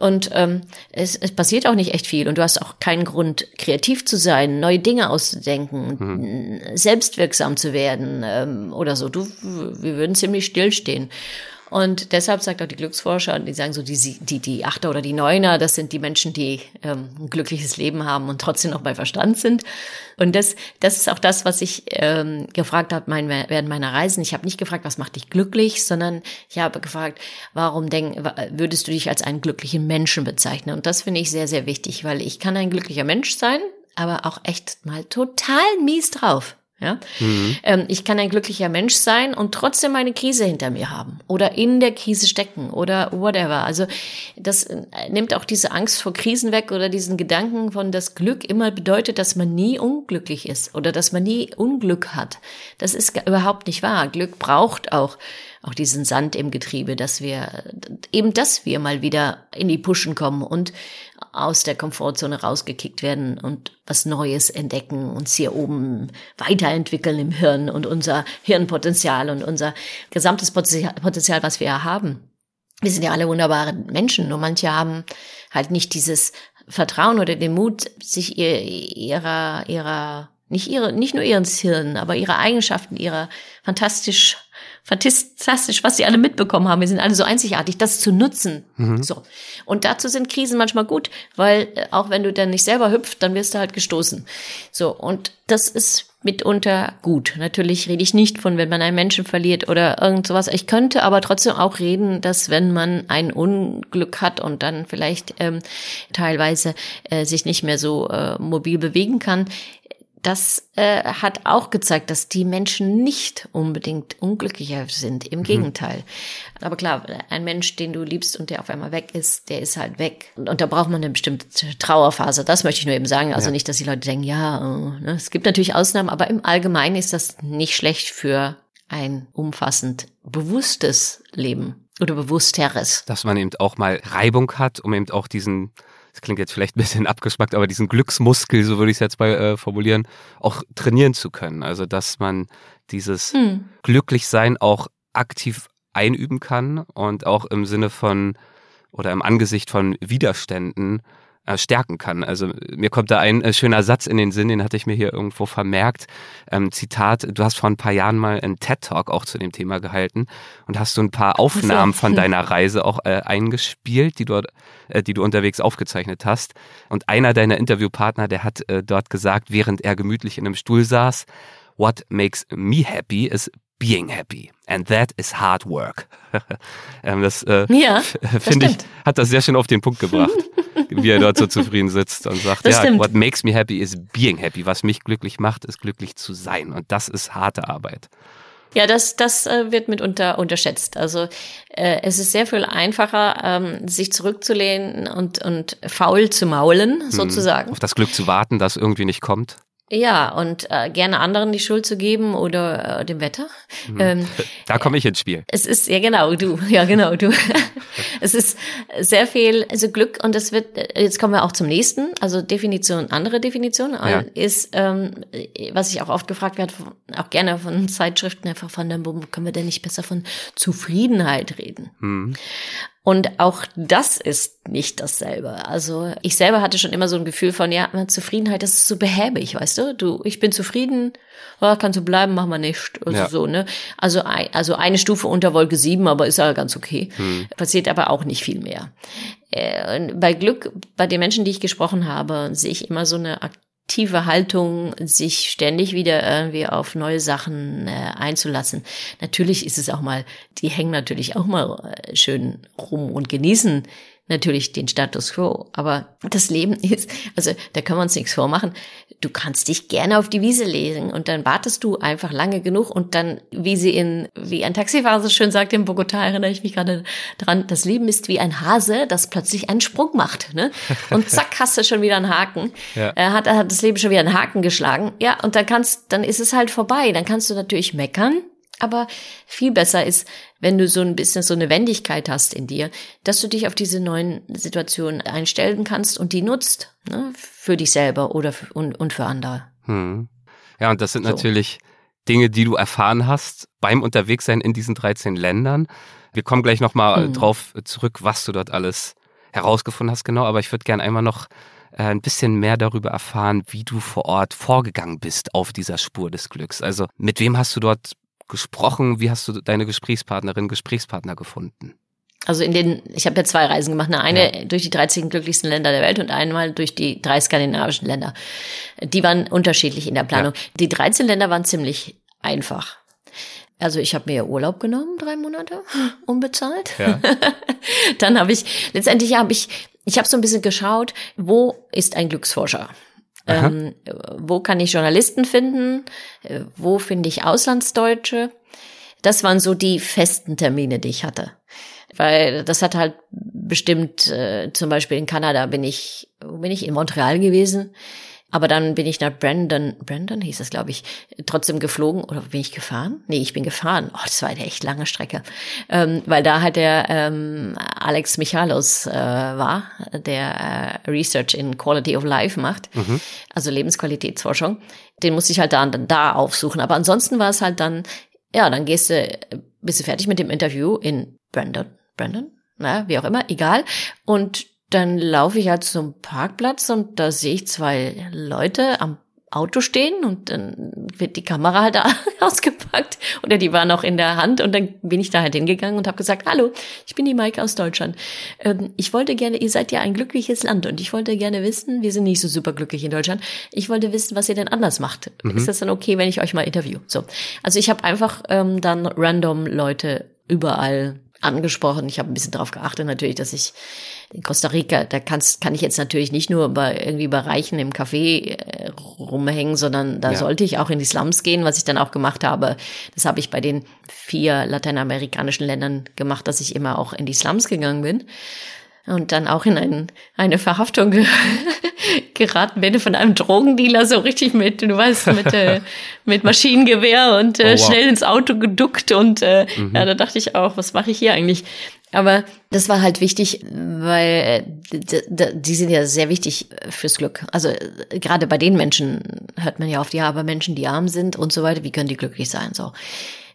Und ähm, es, es passiert auch nicht echt viel und du hast auch keinen Grund, kreativ zu sein, neue Dinge auszudenken, hm. selbstwirksam zu werden ähm, oder so. Du, wir würden ziemlich stillstehen. Und deshalb sagt auch die Glücksforscher, die sagen so, die, die, die Achter oder die Neuner, das sind die Menschen, die ähm, ein glückliches Leben haben und trotzdem noch bei Verstand sind. Und das, das ist auch das, was ich ähm, gefragt habe mein, während meiner Reisen. Ich habe nicht gefragt, was macht dich glücklich, sondern ich habe gefragt, warum denk, würdest du dich als einen glücklichen Menschen bezeichnen? Und das finde ich sehr, sehr wichtig, weil ich kann ein glücklicher Mensch sein, aber auch echt mal total mies drauf. Ja? Mhm. Ähm, ich kann ein glücklicher Mensch sein und trotzdem eine Krise hinter mir haben oder in der Krise stecken oder whatever. Also das äh, nimmt auch diese Angst vor Krisen weg oder diesen Gedanken von, dass Glück immer bedeutet, dass man nie unglücklich ist oder dass man nie Unglück hat. Das ist überhaupt nicht wahr. Glück braucht auch auch diesen Sand im Getriebe, dass wir eben, dass wir mal wieder in die Puschen kommen und aus der Komfortzone rausgekickt werden und was Neues entdecken, uns hier oben weiterentwickeln im Hirn und unser Hirnpotenzial und unser gesamtes Potenzial, was wir haben. Wir sind ja alle wunderbare Menschen, nur manche haben halt nicht dieses Vertrauen oder den Mut, sich ihr, ihrer, ihrer, nicht ihre, nicht nur ihren Hirn, aber ihre Eigenschaften, ihrer fantastisch fantastisch, was sie alle mitbekommen haben. Wir sind alle so einzigartig, das zu nutzen. Mhm. So. Und dazu sind Krisen manchmal gut, weil äh, auch wenn du dann nicht selber hüpft, dann wirst du halt gestoßen. So. Und das ist mitunter gut. Natürlich rede ich nicht von, wenn man einen Menschen verliert oder irgend sowas. Ich könnte aber trotzdem auch reden, dass wenn man ein Unglück hat und dann vielleicht ähm, teilweise äh, sich nicht mehr so äh, mobil bewegen kann, das äh, hat auch gezeigt, dass die Menschen nicht unbedingt unglücklicher sind. Im mhm. Gegenteil. Aber klar, ein Mensch, den du liebst und der auf einmal weg ist, der ist halt weg. Und, und da braucht man eine bestimmte Trauerphase. Das möchte ich nur eben sagen. Also ja. nicht, dass die Leute denken, ja, äh, ne? es gibt natürlich Ausnahmen, aber im Allgemeinen ist das nicht schlecht für ein umfassend bewusstes Leben oder bewussteres. Dass man eben auch mal Reibung hat, um eben auch diesen das klingt jetzt vielleicht ein bisschen abgeschmackt, aber diesen Glücksmuskel, so würde ich es jetzt mal äh, formulieren, auch trainieren zu können. Also dass man dieses hm. Glücklichsein auch aktiv einüben kann und auch im Sinne von oder im Angesicht von Widerständen äh, stärken kann. Also mir kommt da ein äh, schöner Satz in den Sinn, den hatte ich mir hier irgendwo vermerkt. Ähm, Zitat, du hast vor ein paar Jahren mal einen TED-Talk auch zu dem Thema gehalten und hast so ein paar Aufnahmen von deiner Reise auch äh, eingespielt, die du, äh, die du unterwegs aufgezeichnet hast. Und einer deiner Interviewpartner, der hat äh, dort gesagt, während er gemütlich in einem Stuhl saß, What makes me happy is being happy. And that is hard work. ähm, das äh, ja, finde ich, hat das sehr schön auf den Punkt gebracht. wie er dort so zufrieden sitzt und sagt, Das ja, stimmt. what makes me happy is being happy. Was mich glücklich macht, ist glücklich zu sein. Und das ist harte Arbeit. Ja, das, das äh, wird mitunter unterschätzt. Also äh, es ist sehr viel einfacher, ähm, sich zurückzulehnen und, und faul zu maulen, sozusagen. Auf das Glück zu warten, das irgendwie nicht kommt. Ja, und äh, gerne anderen die Schuld zu geben oder äh, dem Wetter. Ähm, Da komme ich ins Spiel. es ist, ja genau, du, ja genau, du. es ist sehr viel, also Glück und das wird, jetzt kommen wir auch zum nächsten, also Definition, andere Definition, Ja. ist, ähm, was ich auch oft gefragt werde, auch gerne von Zeitschriften, einfach von dem, wo können wir denn nicht besser von Zufriedenheit reden? Hm. Und auch das ist nicht dasselbe. Also ich selber hatte schon immer so ein Gefühl von, ja, Zufriedenheit, das ist so behäbig, weißt du? Du, ich bin zufrieden, ja, kannst du bleiben, mach mal nicht. Also Ja. so, ne? Also, also eine Stufe unter Wolke 7, aber ist ja ganz okay. Hm. Passiert aber auch nicht viel mehr. Äh, bei Glück, bei den Menschen, die ich gesprochen habe, sehe ich immer so eine aktive Haltung, sich ständig wieder irgendwie auf neue Sachen äh, einzulassen. Natürlich ist es auch mal, die hängen natürlich auch mal äh, schön rum und genießen natürlich den Status quo. Aber das Leben ist, also da kann man uns nichts vormachen. Du kannst dich gerne auf die Wiese legen und dann wartest du einfach lange genug und dann, wie sie in, wie ein Taxifahrer so schön sagt in Bogotá, erinnere ich mich gerade dran, das Leben ist wie ein Hase, das plötzlich einen Sprung macht. Ne? Und zack, hast du schon wieder einen Haken. Ja. Er hat, hat das Leben schon wieder einen Haken geschlagen. Ja, und dann kannst, dann ist es halt vorbei. Dann kannst du natürlich meckern. Aber viel besser ist, wenn du so ein bisschen so eine Wendigkeit hast in dir, dass du dich auf diese neuen Situationen einstellen kannst und die nutzt, ne, für dich selber oder für, und, und für andere. Hm. Ja, und das sind So. natürlich Dinge, die du erfahren hast beim Unterwegssein in diesen 13 Ländern. Wir kommen gleich nochmal Mhm. drauf zurück, was du dort alles herausgefunden hast, genau. Aber ich würde gerne einmal noch äh, ein bisschen mehr darüber erfahren, wie du vor Ort vorgegangen bist auf dieser Spur des Glücks. Also mit wem hast du dort gesprochen? Wie hast du deine Gesprächspartnerin, Gesprächspartner gefunden? Also in den, ich habe ja zwei Reisen gemacht. Eine durch die 13 glücklichsten Länder der Welt und einmal durch die drei skandinavischen Länder. Die waren unterschiedlich in der Planung. Die 13 Länder waren ziemlich einfach. Also ich habe mir Urlaub genommen, drei Monate, unbezahlt. Ja. Dann habe ich, letztendlich habe ich, ich habe so ein bisschen geschaut, wo ist ein Glücksforscher? Ähm, wo kann ich Journalisten finden? Äh, Wo finde ich Auslandsdeutsche? Das waren so die festen Termine, die ich hatte. Weil das hat halt bestimmt, äh, zum Beispiel in Kanada bin ich, wo bin ich? In Montreal gewesen. Aber dann bin ich nach Brandon, Brandon hieß das, glaube ich, trotzdem geflogen. Oder bin ich gefahren? Nee, ich bin gefahren. Oh, das war eine echt lange Strecke. Ähm, weil da halt der ähm, Alex Michalos äh, war, der äh, Research in Quality of Life macht, also Lebensqualitätsforschung. Den musste ich halt da, dann da aufsuchen. Aber ansonsten war es halt dann, ja, dann gehst du, bist du fertig mit dem Interview in Brandon, Brandon, na, wie auch immer, egal. Und dann laufe ich halt zum Parkplatz und da sehe ich zwei Leute am Auto stehen und dann wird die Kamera halt ausgepackt oder die war noch in der Hand und dann bin ich da halt hingegangen und habe gesagt, hallo, ich bin die Maike aus Deutschland. Ähm, ich wollte gerne, ihr seid ja ein glückliches Land und ich wollte gerne wissen, wir sind nicht so super glücklich in Deutschland, ich wollte wissen, was ihr denn anders macht. Ist das dann okay, wenn ich euch mal interview? So, also ich habe einfach ähm, dann random Leute überall angesprochen. Ich habe ein bisschen darauf geachtet natürlich, dass ich in Costa Rica, da kannst, kann ich jetzt natürlich nicht nur bei irgendwie bei Reichen im Café äh, rumhängen, sondern da Ja. sollte ich auch in die Slums gehen, was ich dann auch gemacht habe. Das habe ich bei den vier lateinamerikanischen Ländern gemacht, dass ich immer auch in die Slums gegangen bin und dann auch in ein, eine Verhaftung ge geraten bin von einem Drogendealer so richtig mit, du weißt, mit, äh, mit Maschinengewehr und äh, Oh, wow. Mhm. schnell ins Auto geduckt und äh, ja, da dachte ich auch, was mache ich hier eigentlich? Aber das war halt wichtig, weil äh, die sind ja sehr wichtig fürs Glück. Also äh, gerade bei den Menschen hört man ja oft, ja, aber Menschen, die arm sind und so weiter, wie können die glücklich sein? So.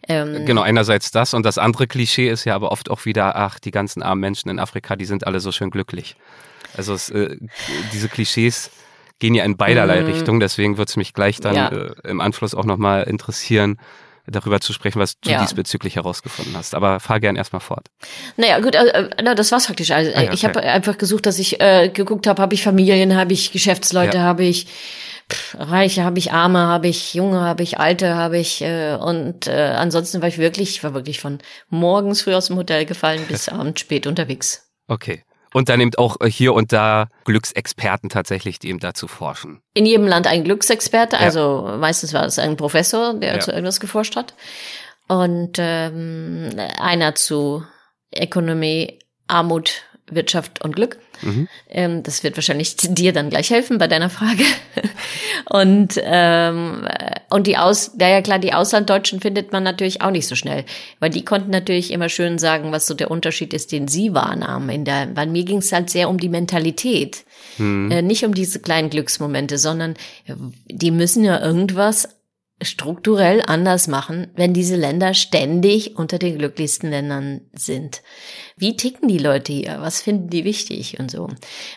Ähm, Genau, einerseits das und das andere Klischee ist ja aber oft auch wieder, ach, die ganzen armen Menschen in Afrika, die sind alle so schön glücklich. Also es, äh, diese Klischees gehen ja in beiderlei Richtungen, deswegen wird es mich gleich dann Mhm. Ja. äh, im Anschluss auch nochmal interessieren, darüber zu sprechen, was du Ja. diesbezüglich herausgefunden hast. Aber fahr gern erstmal fort. Naja, gut, äh, äh, na, das war's faktisch. Also, Ah ja, Ich okay. habe einfach gesucht, dass ich äh, geguckt habe, habe ich Familien, habe ich Geschäftsleute, Ja. habe ich pff, Reiche, habe ich Arme, habe ich Junge, habe ich Alte, habe ich äh, und äh, ansonsten war ich wirklich, ich war wirklich von morgens früh aus dem Hotel gefallen bis abends spät unterwegs. Okay. Und dann eben auch hier und da Glücksexperten tatsächlich, die eben dazu forschen. In jedem Land ein Glücksexperte, ja. also meistens war es ein Professor, der ja. zu irgendwas geforscht hat. Und ähm, einer zu Ökonomie, Armut, Wirtschaft und Glück. Mhm. Ähm, das wird wahrscheinlich dir dann gleich helfen bei deiner Frage. und ähm, und die Aus, ja, ja klar, die Auslanddeutschen findet man natürlich auch nicht so schnell, weil die konnten natürlich immer schön sagen, was so der Unterschied ist, den sie wahrnahmen. In der, bei mir ging es halt sehr um die Mentalität, mhm. äh, nicht um diese kleinen Glücksmomente, sondern die müssen ja irgendwas strukturell anders machen, wenn diese Länder ständig unter den glücklichsten Ländern sind. Wie ticken die Leute hier? Was finden die wichtig und so?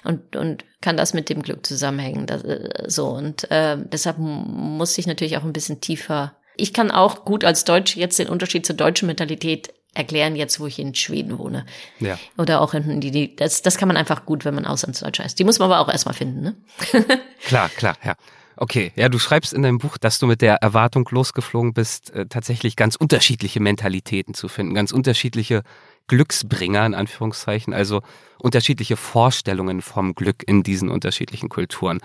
Und, und kann das mit dem Glück zusammenhängen? Das, äh, so und äh, deshalb muss ich natürlich auch ein bisschen tiefer. Ich kann auch gut als Deutsch jetzt den Unterschied zur deutschen Mentalität erklären, jetzt wo ich in Schweden wohne. Ja. Oder auch in die, die das, das kann man einfach gut, wenn man Auslandsdeutscher ist. Die muss man aber auch erstmal finden, ne? klar, klar, ja. Okay, ja, du schreibst in deinem Buch, dass du mit der Erwartung losgeflogen bist, äh, tatsächlich ganz unterschiedliche Mentalitäten zu finden, ganz unterschiedliche Glücksbringer in Anführungszeichen, also unterschiedliche Vorstellungen vom Glück in diesen unterschiedlichen Kulturen.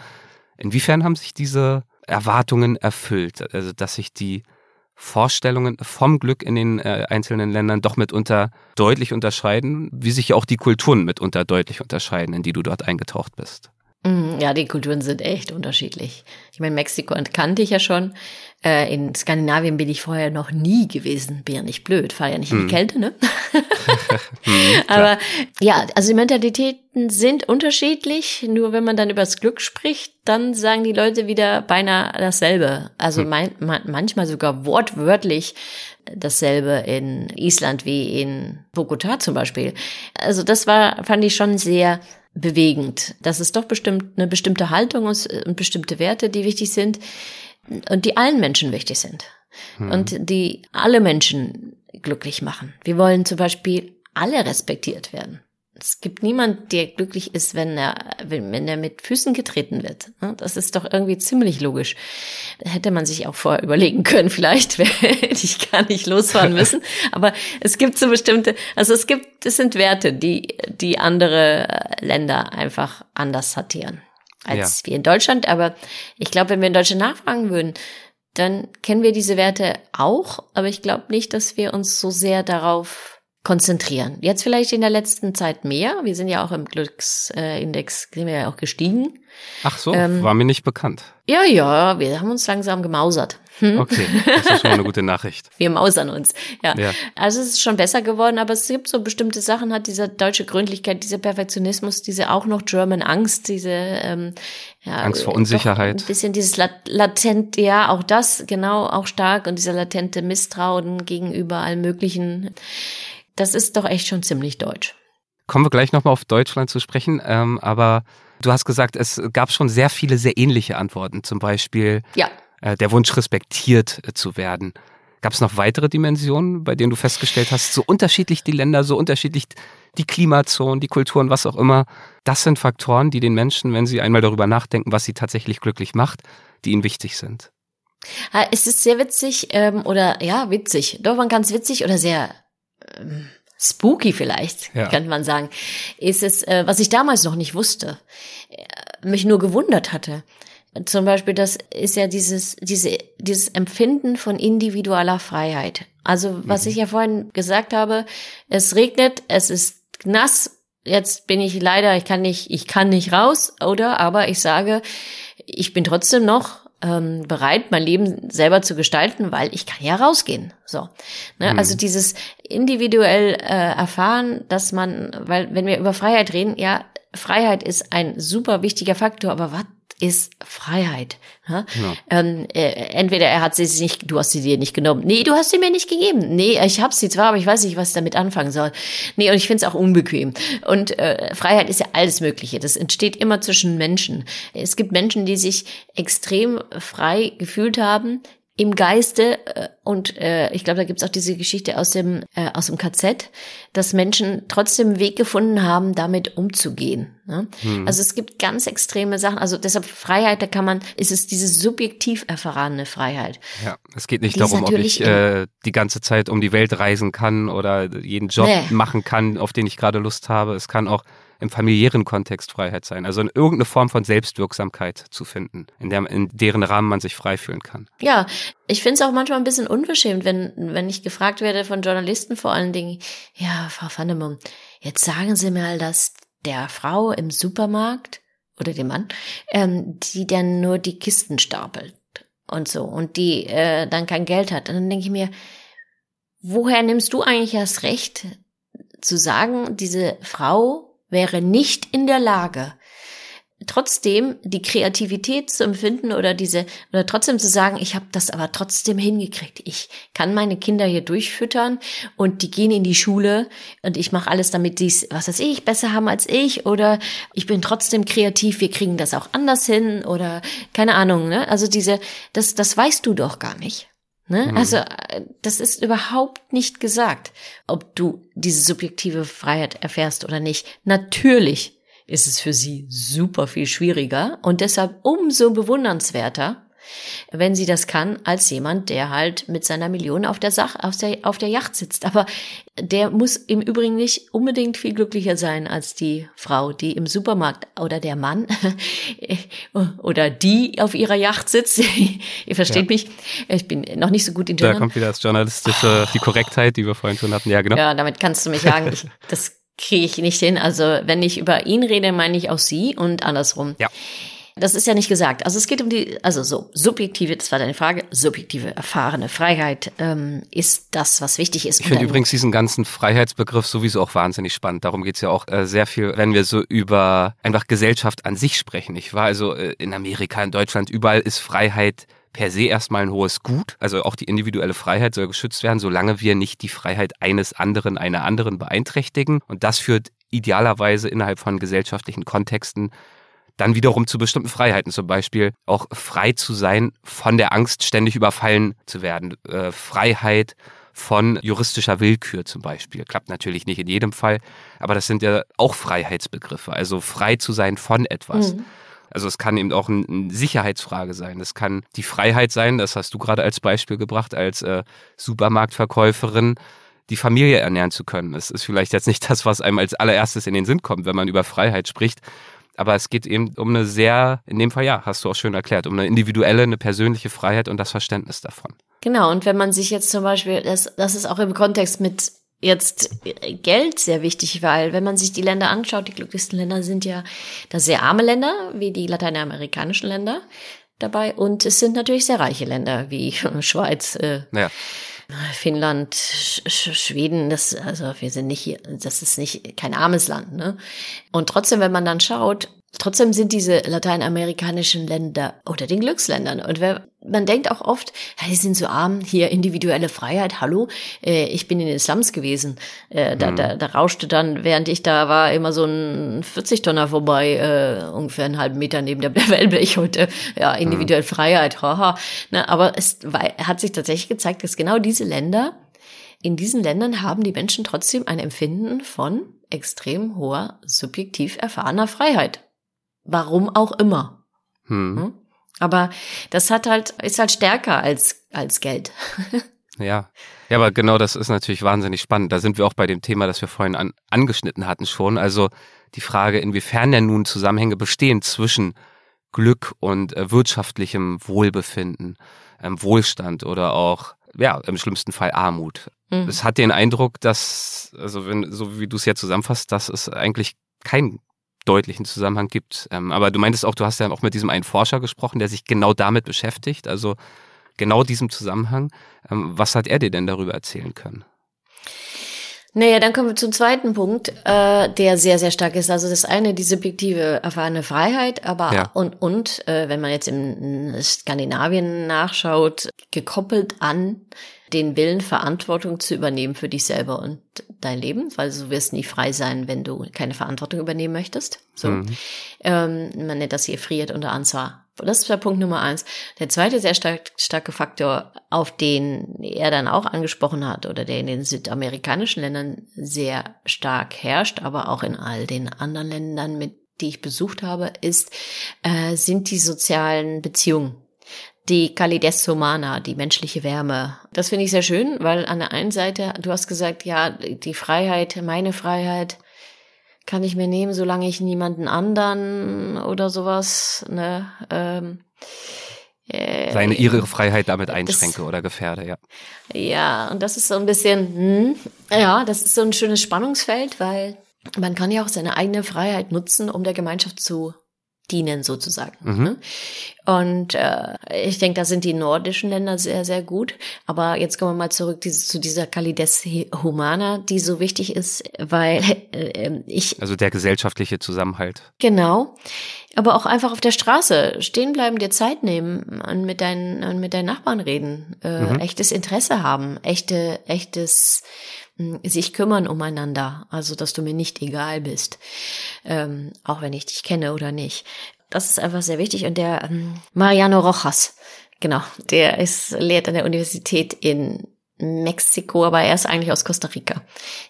Inwiefern haben sich diese Erwartungen erfüllt? Also, dass sich die Vorstellungen vom Glück in den äh, einzelnen Ländern doch mitunter deutlich unterscheiden, wie sich ja auch die Kulturen mitunter deutlich unterscheiden, in die du dort eingetaucht bist. Mhm, ja, die Kulturen sind echt unterschiedlich. Ich meine, Mexiko kannte ich ja schon. Äh, in Skandinavien bin ich vorher noch nie gewesen. Bin ja nicht blöd, fahre ja nicht in die mhm. Kälte, ne? Mhm, Aber ja, also die Mentalitäten sind unterschiedlich. Nur wenn man dann über das Glück spricht, dann sagen die Leute wieder beinahe dasselbe. Also mein, man, manchmal sogar wortwörtlich dasselbe in Island wie in Bogota zum Beispiel. Also das war, fand ich schon sehr bewegend, dass es doch bestimmt eine bestimmte Haltung ist und bestimmte Werte, die wichtig sind und die allen Menschen wichtig sind hm. und die alle Menschen glücklich machen. Wir wollen zum Beispiel alle respektiert werden. Es gibt niemand, der glücklich ist, wenn er, wenn, wenn er mit Füßen getreten wird. Ne? Das ist doch irgendwie ziemlich logisch. Hätte man sich auch vorher überlegen können, vielleicht hätte ich gar nicht losfahren müssen. Aber es gibt so bestimmte, also es gibt, es sind Werte, die, die andere Länder einfach anders sortieren als ja. wir in Deutschland. Aber ich glaube, wenn wir in Deutschland nachfragen würden, dann kennen wir diese Werte auch. Aber ich glaube nicht, dass wir uns so sehr darauf konzentrieren. Jetzt vielleicht in der letzten Zeit mehr. Wir sind ja auch im Glücksindex, sind wir ja auch gestiegen. Ach so, ähm, war mir nicht bekannt. Ja, ja, wir haben uns langsam gemausert. Hm? Okay, das ist schon mal eine gute Nachricht. wir mausern uns, ja. ja. Also es ist schon besser geworden, aber es gibt so bestimmte Sachen, hat diese deutsche Gründlichkeit, dieser Perfektionismus, diese auch noch German Angst, diese ähm, ja, Angst vor Unsicherheit. Ein bisschen dieses latent, ja, auch das, genau, auch stark und dieser latente Misstrauen gegenüber allen möglichen das ist doch echt schon ziemlich deutsch. Kommen wir gleich nochmal auf Deutschland zu sprechen, ähm, aber du hast gesagt, es gab schon sehr viele sehr ähnliche Antworten, zum Beispiel ja. äh, der Wunsch, respektiert äh, zu werden. Gab es noch weitere Dimensionen, bei denen du festgestellt hast, so unterschiedlich die Länder, so unterschiedlich die Klimazonen, die Kulturen, was auch immer, das sind Faktoren, die den Menschen, wenn sie einmal darüber nachdenken, was sie tatsächlich glücklich macht, die ihnen wichtig sind. Es ist sehr witzig ähm, oder ja, witzig, doch man ganz witzig oder sehr spooky vielleicht, ja. könnte man sagen, ist es, äh, was ich damals noch nicht wusste, äh, mich nur gewundert hatte. Zum Beispiel, das ist ja dieses, diese, dieses Empfinden von individueller Freiheit. Also, was mhm. ich ja vorhin gesagt habe, es regnet, es ist nass, jetzt bin ich leider, ich kann nicht, ich kann nicht raus, oder? Aber ich sage, ich bin trotzdem noch ähm, bereit, mein Leben selber zu gestalten, weil ich kann ja rausgehen. So, ne? Mhm. also dieses individuell äh, erfahren, dass man, weil wenn wir über Freiheit reden, ja, Freiheit ist ein super wichtiger Faktor, aber was ist Freiheit. Ja? Ähm, äh, entweder er hat sie nicht, du hast sie dir nicht genommen. Nee, du hast sie mir nicht gegeben. Nee, ich habe sie zwar, aber ich weiß nicht, was ich damit anfangen soll. Nee, und ich finde es auch unbequem. Und äh, Freiheit ist ja alles Mögliche. Das entsteht immer zwischen Menschen. Es gibt Menschen, die sich extrem frei gefühlt haben, im Geiste äh, und äh, ich glaube, da gibt's auch diese Geschichte aus dem äh, aus dem KZ, dass Menschen trotzdem einen Weg gefunden haben, damit umzugehen. Ne? Hm. Also es gibt ganz extreme Sachen. Also deshalb Freiheit, da kann man, ist es diese subjektiv erfahrene Freiheit. Ja, es geht nicht die darum, ob ich äh, die ganze Zeit um die Welt reisen kann oder jeden Job nee. machen kann, auf den ich gerade Lust habe. Es kann auch im familiären Kontext Freiheit sein. Also in irgendeine Form von Selbstwirksamkeit zu finden, in, der, in deren Rahmen man sich frei fühlen kann. Ja, ich finde es auch manchmal ein bisschen unverschämt, wenn, wenn ich gefragt werde von Journalisten vor allen Dingen, ja, Frau Vannemum, jetzt sagen Sie mal, dass der Frau im Supermarkt oder dem Mann, ähm, die dann nur die Kisten stapelt und so und die äh, dann kein Geld hat. Und dann denke ich mir, woher nimmst du eigentlich das Recht zu sagen, diese Frau wäre nicht in der Lage, trotzdem die Kreativität zu empfinden oder diese oder trotzdem zu sagen, ich habe das aber trotzdem hingekriegt. Ich kann meine Kinder hier durchfüttern und die gehen in die Schule und ich mache alles, damit die es, was weiß ich, besser haben als ich oder ich bin trotzdem kreativ, wir kriegen das auch anders hin oder keine Ahnung, ne? Also diese das das weißt du doch gar nicht. Ne? Mhm. Also das ist überhaupt nicht gesagt, ob du diese subjektive Freiheit erfährst oder nicht. Natürlich ist es für sie super viel schwieriger und deshalb umso bewundernswerter, wenn sie das kann, als jemand, der halt mit seiner Million auf der, Sach auf der, auf der Yacht sitzt. Aber der muss im Übrigen nicht unbedingt viel glücklicher sein als die Frau, die im Supermarkt oder der Mann oder die auf ihrer Yacht sitzt. Ihr versteht ja. mich. Ich bin noch nicht so gut in Journal. Da kommt wieder das journalistische, die Korrektheit, die wir vorhin schon hatten. Ja, genau. Ja, damit kannst du mich sagen, ich, das kriege ich nicht hin. Also wenn ich über ihn rede, meine ich auch sie und andersrum. Ja. Das ist ja nicht gesagt. Also es geht um die, also so subjektive, das war deine Frage, subjektive erfahrene Freiheit ähm, ist das, was wichtig ist. Ich finde übrigens diesen ganzen Freiheitsbegriff sowieso auch wahnsinnig spannend. Darum geht's ja auch äh, sehr viel, wenn wir so über einfach Gesellschaft an sich sprechen. Ich war also äh, in Amerika, in Deutschland, überall ist Freiheit per se erstmal ein hohes Gut. Also auch die individuelle Freiheit soll geschützt werden, solange wir nicht die Freiheit eines anderen, einer anderen beeinträchtigen. Und das führt idealerweise innerhalb von gesellschaftlichen Kontexten dann wiederum zu bestimmten Freiheiten, zum Beispiel auch frei zu sein, von der Angst ständig überfallen zu werden. Äh, Freiheit von juristischer Willkür zum Beispiel. Klappt natürlich nicht in jedem Fall, aber das sind ja auch Freiheitsbegriffe. Also frei zu sein von etwas. Mhm. Also es kann eben auch eine Sicherheitsfrage sein. Es kann die Freiheit sein, das hast du gerade als Beispiel gebracht, als äh, Supermarktverkäuferin die Familie ernähren zu können. Das ist vielleicht jetzt nicht das, was einem als allererstes in den Sinn kommt, wenn man über Freiheit spricht. Aber es geht eben um eine sehr, in dem Fall ja, hast du auch schön erklärt, um eine individuelle, eine persönliche Freiheit und das Verständnis davon. Genau, und wenn man sich jetzt zum Beispiel, das, das ist auch im Kontext mit jetzt Geld sehr wichtig, weil wenn man sich die Länder anschaut, die glücklichsten Länder sind ja da sehr arme Länder, wie die lateinamerikanischen Länder dabei. Und es sind natürlich sehr reiche Länder, wie Schweiz, äh, ja. Finnland, Sch Schweden, das, also wir sind nicht hier, das ist nicht kein armes Land, ne? Und trotzdem, wenn man dann schaut, Trotzdem sind diese lateinamerikanischen Länder unter den Glücksländern. Und man denkt auch oft, die sind so arm, hier individuelle Freiheit, hallo, äh, ich bin in den Slums gewesen. Äh, da, mhm. da, da rauschte dann, während ich da war, immer so ein 40-Tonner vorbei, äh, ungefähr einen halben Meter neben der Wellblech heute. Ja, individuelle mhm. Freiheit, haha. Na, aber es hat sich tatsächlich gezeigt, dass genau diese Länder, in diesen Ländern haben die Menschen trotzdem ein Empfinden von extrem hoher, subjektiv erfahrener Freiheit. Warum auch immer. Hm. hm? Aber das hat halt, ist halt stärker als, als Geld. ja. Ja, aber genau das ist natürlich wahnsinnig spannend. Da sind wir auch bei dem Thema, das wir vorhin an, angeschnitten hatten schon. Also die Frage, inwiefern denn nun Zusammenhänge bestehen zwischen Glück und äh, wirtschaftlichem Wohlbefinden, ähm, Wohlstand oder auch, ja, im schlimmsten Fall Armut. Mhm. Es hat den Eindruck, dass, also wenn, so wie du es jetzt zusammenfasst, dass es eigentlich kein deutlichen Zusammenhang gibt. Ähm, aber du meintest auch, du hast ja auch mit diesem einen Forscher gesprochen, der sich genau damit beschäftigt, also genau diesem Zusammenhang. Ähm, was hat er dir denn darüber erzählen können? Naja, dann kommen wir zum zweiten Punkt, äh, der sehr, sehr stark ist. Also das eine, die subjektive erfahrene Freiheit, aber ja. und, und äh, wenn man jetzt in Skandinavien nachschaut, gekoppelt an den Willen, Verantwortung zu übernehmen für dich selber und dein Leben, weil du wirst nie frei sein, wenn du keine Verantwortung übernehmen möchtest. So, mhm. ähm, man nennt das hier friert unter Ansvar. Das ist der Punkt Nummer eins. Der zweite sehr stark, starke Faktor, auf den er dann auch angesprochen hat oder der in den südamerikanischen Ländern sehr stark herrscht, aber auch in all den anderen Ländern, mit die ich besucht habe, ist, äh, sind die sozialen Beziehungen die Calidez Humana, die menschliche Wärme. Das finde ich sehr schön, weil an der einen Seite, du hast gesagt, ja, die Freiheit, meine Freiheit, kann ich mir nehmen, solange ich niemanden anderen oder sowas, ne, ähm, äh, seine ihre Freiheit damit einschränke das, oder gefährde, ja. Ja, und das ist so ein bisschen, hm, ja, das ist so ein schönes Spannungsfeld, weil man kann ja auch seine eigene Freiheit nutzen, um der Gemeinschaft zu dienen sozusagen. Mhm. Ne? Und äh, ich denke, da sind die nordischen Länder sehr, sehr gut. Aber jetzt kommen wir mal zurück diese, zu dieser Calides Humana, die so wichtig ist, weil äh, ähm, ich... Also der gesellschaftliche Zusammenhalt. Genau. Aber auch einfach auf der Straße stehen bleiben, dir Zeit nehmen und mit deinen, und mit deinen Nachbarn reden, äh, mhm. echtes Interesse haben, echte, echtes sich kümmern umeinander, also dass du mir nicht egal bist, ähm, auch wenn ich dich kenne oder nicht. Das ist einfach sehr wichtig. Und der ähm, Mariano Rojas, genau, der ist lehrt an der Universität in Mexiko, aber er ist eigentlich aus Costa Rica.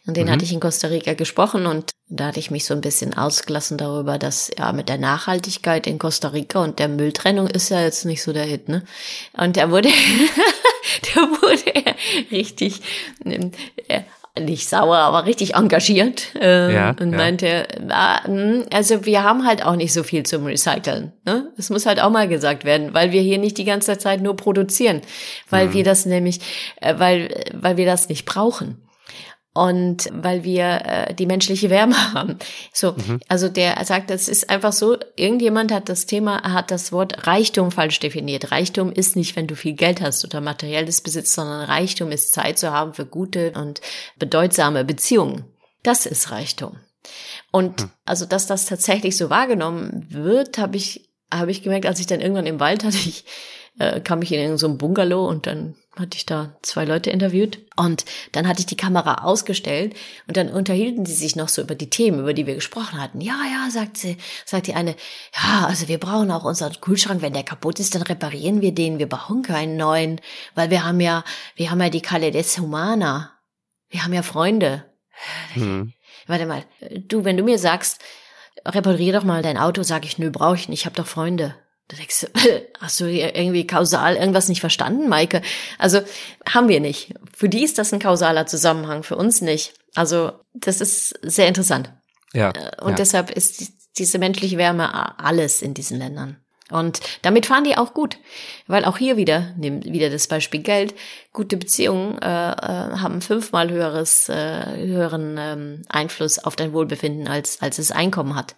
Und den mhm. hatte ich in Costa Rica gesprochen und da hatte ich mich so ein bisschen ausgelassen darüber, dass ja mit der Nachhaltigkeit in Costa Rica und der Mülltrennung ist ja jetzt nicht so der Hit, ne? Und er wurde, der wurde richtig, äh, nicht sauer, aber richtig engagiert äh, ja, und ja. meinte, äh, also wir haben halt auch nicht so viel zum Recyceln. Ne? Es muss halt auch mal gesagt werden, weil wir hier nicht die ganze Zeit nur produzieren, weil mhm. wir das nämlich, äh, weil weil wir das nicht brauchen und weil wir äh, die menschliche Wärme haben. So, mhm. also der sagt, es ist einfach so, irgendjemand hat das Thema, hat das Wort Reichtum falsch definiert. Reichtum ist nicht, wenn du viel Geld hast oder materielles Besitz, sondern Reichtum ist Zeit zu haben für gute und bedeutsame Beziehungen. Das ist Reichtum. Und mhm. also, dass das tatsächlich so wahrgenommen wird, habe ich, habe ich gemerkt, als ich dann irgendwann im Wald hatte, ich äh, kam ich in irgendein so Bungalow und dann hatte ich da zwei Leute interviewt und dann hatte ich die Kamera ausgestellt und dann unterhielten sie sich noch so über die Themen, über die wir gesprochen hatten. Ja, ja, sagt sie, sagt die eine, ja, also wir brauchen auch unseren Kühlschrank, wenn der kaputt ist, dann reparieren wir den, wir brauchen keinen neuen, weil wir haben ja, wir haben ja die Calle des Humana. Wir haben ja Freunde. Hm. Warte mal, du, wenn du mir sagst, reparier doch mal dein Auto, sag ich, nö, brauche ich nicht, ich habe doch Freunde. Da denkst du, hast du irgendwie kausal irgendwas nicht verstanden, Maike? Also haben wir nicht. Für die ist das ein kausaler Zusammenhang, für uns nicht. Also das ist sehr interessant. Ja. Äh, und ja. deshalb ist diese menschliche Wärme alles in diesen Ländern. Und damit fahren die auch gut, weil auch hier wieder, nehmen wieder das Beispiel Geld, gute Beziehungen äh, äh, haben fünfmal höheres, äh, höheren ähm, Einfluss auf dein Wohlbefinden als als es Einkommen hat.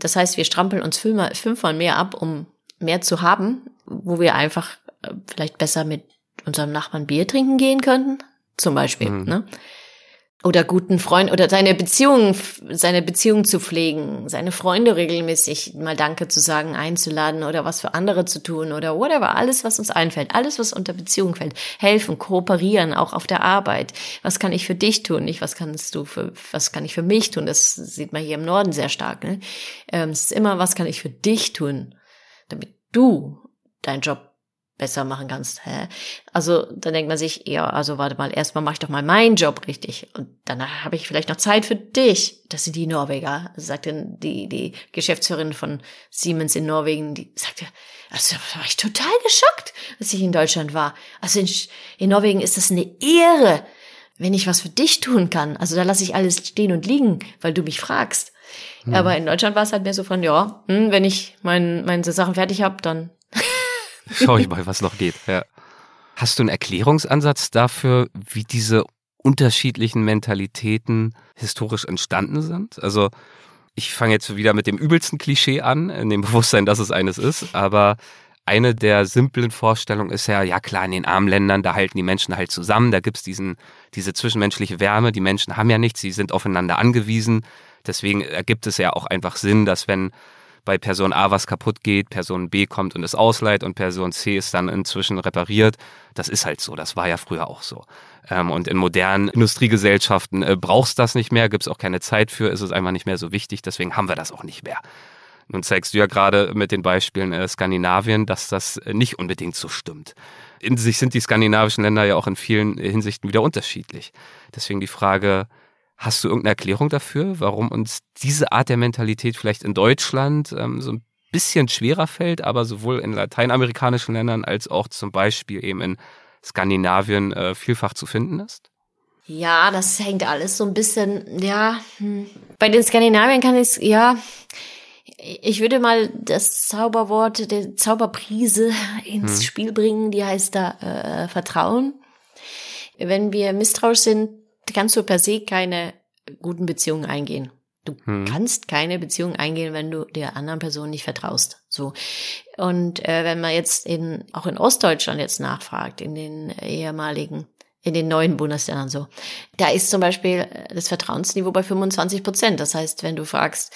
Das heißt, wir strampeln uns fünfmal, fünfmal mehr ab, um mehr zu haben, wo wir einfach äh, vielleicht besser mit unserem Nachbarn Bier trinken gehen könnten, zum Beispiel, mhm. ne? Oder guten Freund oder seine Beziehung, seine Beziehung zu pflegen, seine Freunde regelmäßig mal Danke zu sagen, einzuladen oder was für andere zu tun oder whatever, alles, was uns einfällt, alles, was unter Beziehung fällt, helfen, kooperieren, auch auf der Arbeit. Was kann ich für dich tun? Nicht, was kannst du für, was kann ich für mich tun? Das sieht man hier im Norden sehr stark. Ne? Ähm, es ist immer, was kann ich für dich tun? Damit du deinen Job besser machen kannst. Hä? Also dann denkt man sich, ja, also warte mal, erstmal mache ich doch mal meinen Job richtig und danach habe ich vielleicht noch Zeit für dich. Das sind die Norweger, sagte die, die Geschäftsführerin von Siemens in Norwegen, die sagte, also war ich total geschockt, als ich in Deutschland war. Also in, in Norwegen ist das eine Ehre, wenn ich was für dich tun kann. Also da lasse ich alles stehen und liegen, weil du mich fragst. Hm. Aber in Deutschland war es halt mehr so von, ja, hm, wenn ich mein, meine Sachen fertig habe, dann. Schau ich mal, was noch geht. Ja. Hast du einen Erklärungsansatz dafür, wie diese unterschiedlichen Mentalitäten historisch entstanden sind? Also ich fange jetzt wieder mit dem übelsten Klischee an, in dem Bewusstsein, dass es eines ist, aber eine der simplen Vorstellungen ist ja, ja klar, in den armen Ländern, da halten die Menschen halt zusammen, da gibt's diesen, diese zwischenmenschliche Wärme, die Menschen haben ja nichts, sie sind aufeinander angewiesen, Deswegen ergibt es ja auch einfach Sinn, dass wenn bei Person A was kaputt geht, Person B kommt und es ausleiht und Person C ist dann inzwischen repariert. Das ist halt so, das war ja früher auch so. Ähm, und in modernen Industriegesellschaften äh, brauchst das nicht mehr, gibt es auch keine Zeit für, ist es einfach nicht mehr so wichtig, deswegen haben wir das auch nicht mehr. Nun zeigst du ja gerade mit den Beispielen äh, Skandinavien, dass das äh, nicht unbedingt so stimmt. In sich sind die skandinavischen Länder ja auch in vielen Hinsichten wieder unterschiedlich. Deswegen die Frage, Hast du irgendeine Erklärung dafür, warum uns diese Art der Mentalität vielleicht in Deutschland ähm, so ein bisschen schwerer fällt, aber sowohl in lateinamerikanischen Ländern als auch zum Beispiel eben in Skandinavien äh, vielfach zu finden ist? Ja, das hängt alles so ein bisschen, ja. Hm. Bei den Skandinaviern kann ich, ja, ich würde mal das Zauberwort, die Zauberprise ins hm. Spiel bringen, die heißt da äh, Vertrauen. Wenn wir misstrauisch sind, kannst du per se keine guten Beziehungen eingehen. Du hm. kannst keine Beziehung eingehen, wenn du der anderen Person nicht vertraust. So. Und äh, wenn man jetzt in, auch in Ostdeutschland jetzt nachfragt, in den ehemaligen, in den neuen Bundesländern so, da ist zum Beispiel das Vertrauensniveau bei 25 Prozent. Das heißt, wenn du fragst,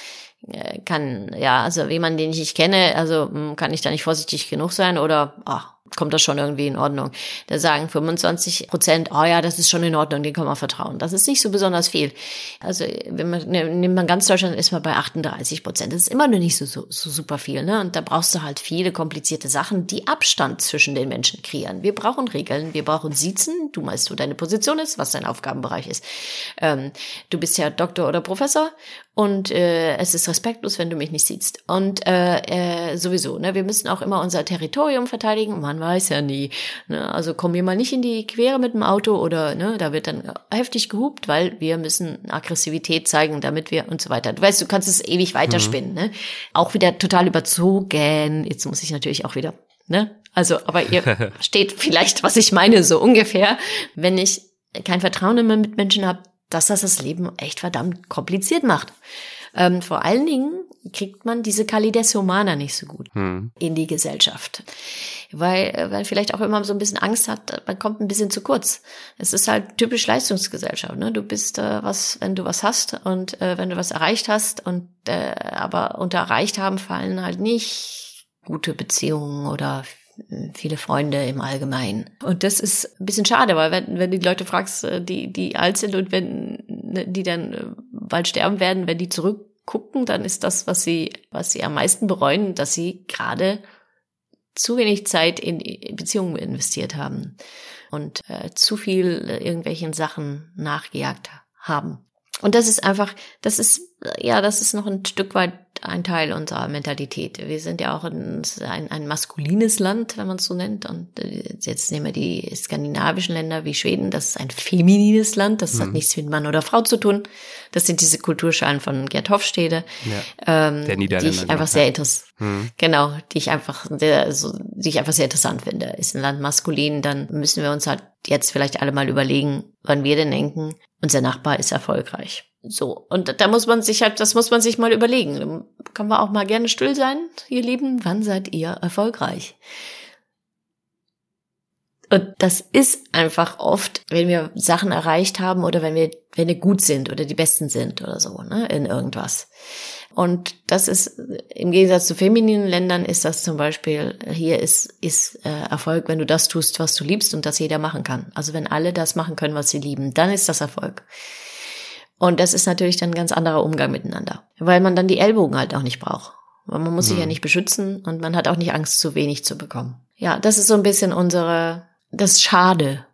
äh, kann, ja, also jemand, den ich nicht kenne, also hm, kann ich da nicht vorsichtig genug sein oder, ach, kommt das schon irgendwie in Ordnung. Da sagen 25 Prozent, oh ja, das ist schon in Ordnung, den kann man vertrauen. Das ist nicht so besonders viel. Also wenn man ne, nimmt man ganz Deutschland, ist man bei 38 Prozent. Das ist immer noch nicht so, so, so super viel. Ne? Und da brauchst du halt viele komplizierte Sachen, die Abstand zwischen den Menschen kreieren. Wir brauchen Regeln, wir brauchen Siezen. Du weißt, wo deine Position ist, was dein Aufgabenbereich ist. Ähm, du bist ja Doktor oder Professor und äh, es ist respektlos, wenn du mich nicht siehst. Und äh, äh, sowieso, ne, wir müssen auch immer unser Territorium verteidigen. Man weiß ja nie. Ne? Also kommen wir mal nicht in die Quere mit dem Auto oder ne, da wird dann heftig gehupt, weil wir müssen Aggressivität zeigen, damit wir und so weiter. Du weißt, du kannst es ewig weiterspinnen. Mhm. Ne? Auch wieder total überzogen. Jetzt muss ich natürlich auch wieder. Ne? Also, aber ihr versteht vielleicht, was ich meine, so ungefähr. Wenn ich kein Vertrauen in meine Mitmenschen habe, dass das das Leben echt verdammt kompliziert macht. Ähm, vor allen Dingen kriegt man diese Kalides Humana nicht so gut hm. in die Gesellschaft. Weil, weil vielleicht auch immer so ein bisschen Angst hat, man kommt ein bisschen zu kurz. Es ist halt typisch Leistungsgesellschaft. Ne? Du bist äh, was, wenn du was hast und äh, wenn du was erreicht hast und äh, aber unter erreicht haben fallen halt nicht gute Beziehungen oder viele Freunde im Allgemeinen. Und das ist ein bisschen schade, weil wenn, wenn die Leute fragst, äh, die, die alt sind und wenn ne, die dann äh, bald sterben werden, wenn die zurückgucken, dann ist das, was sie, was sie am meisten bereuen, dass sie gerade zu wenig Zeit in Beziehungen investiert haben und äh, zu viel äh, irgendwelchen Sachen nachgejagt haben. Und das ist einfach, das ist, ja, das ist noch ein Stück weit ein Teil unserer Mentalität. Wir sind ja auch ein, ein, maskulines Land, wenn man es so nennt. Und äh, jetzt nehmen wir die skandinavischen Länder wie Schweden. Das ist ein feminines Land. Das mhm. hat nichts mit Mann oder Frau zu tun. Das sind diese Kulturschalen von Gerd Hofstede, ja, ähm, der die ich einfach sehr interessant, mhm. genau, die ich einfach, sehr, so, die ich einfach sehr interessant finde. Ist ein Land maskulin, dann müssen wir uns halt jetzt vielleicht alle mal überlegen, wann wir denn denken, unser Nachbar ist erfolgreich. So, und da muss man sich halt, das muss man sich mal überlegen. Kann man auch mal gerne still sein, ihr Lieben. Wann seid ihr erfolgreich? Und das ist einfach oft, wenn wir Sachen erreicht haben oder wenn wir, wenn wir gut sind oder die Besten sind oder so, ne, in irgendwas. Und das ist im Gegensatz zu femininen Ländern ist das zum Beispiel, hier ist, ist äh, Erfolg, wenn du das tust, was du liebst und das jeder machen kann. Also wenn alle das machen können, was sie lieben, dann ist das Erfolg. Und das ist natürlich dann ein ganz anderer Umgang miteinander, weil man dann die Ellbogen halt auch nicht braucht. Weil man muss sich ja mhm. nicht beschützen und man hat auch nicht Angst, zu wenig zu bekommen. Ja, das ist so ein bisschen unsere, das ist schade,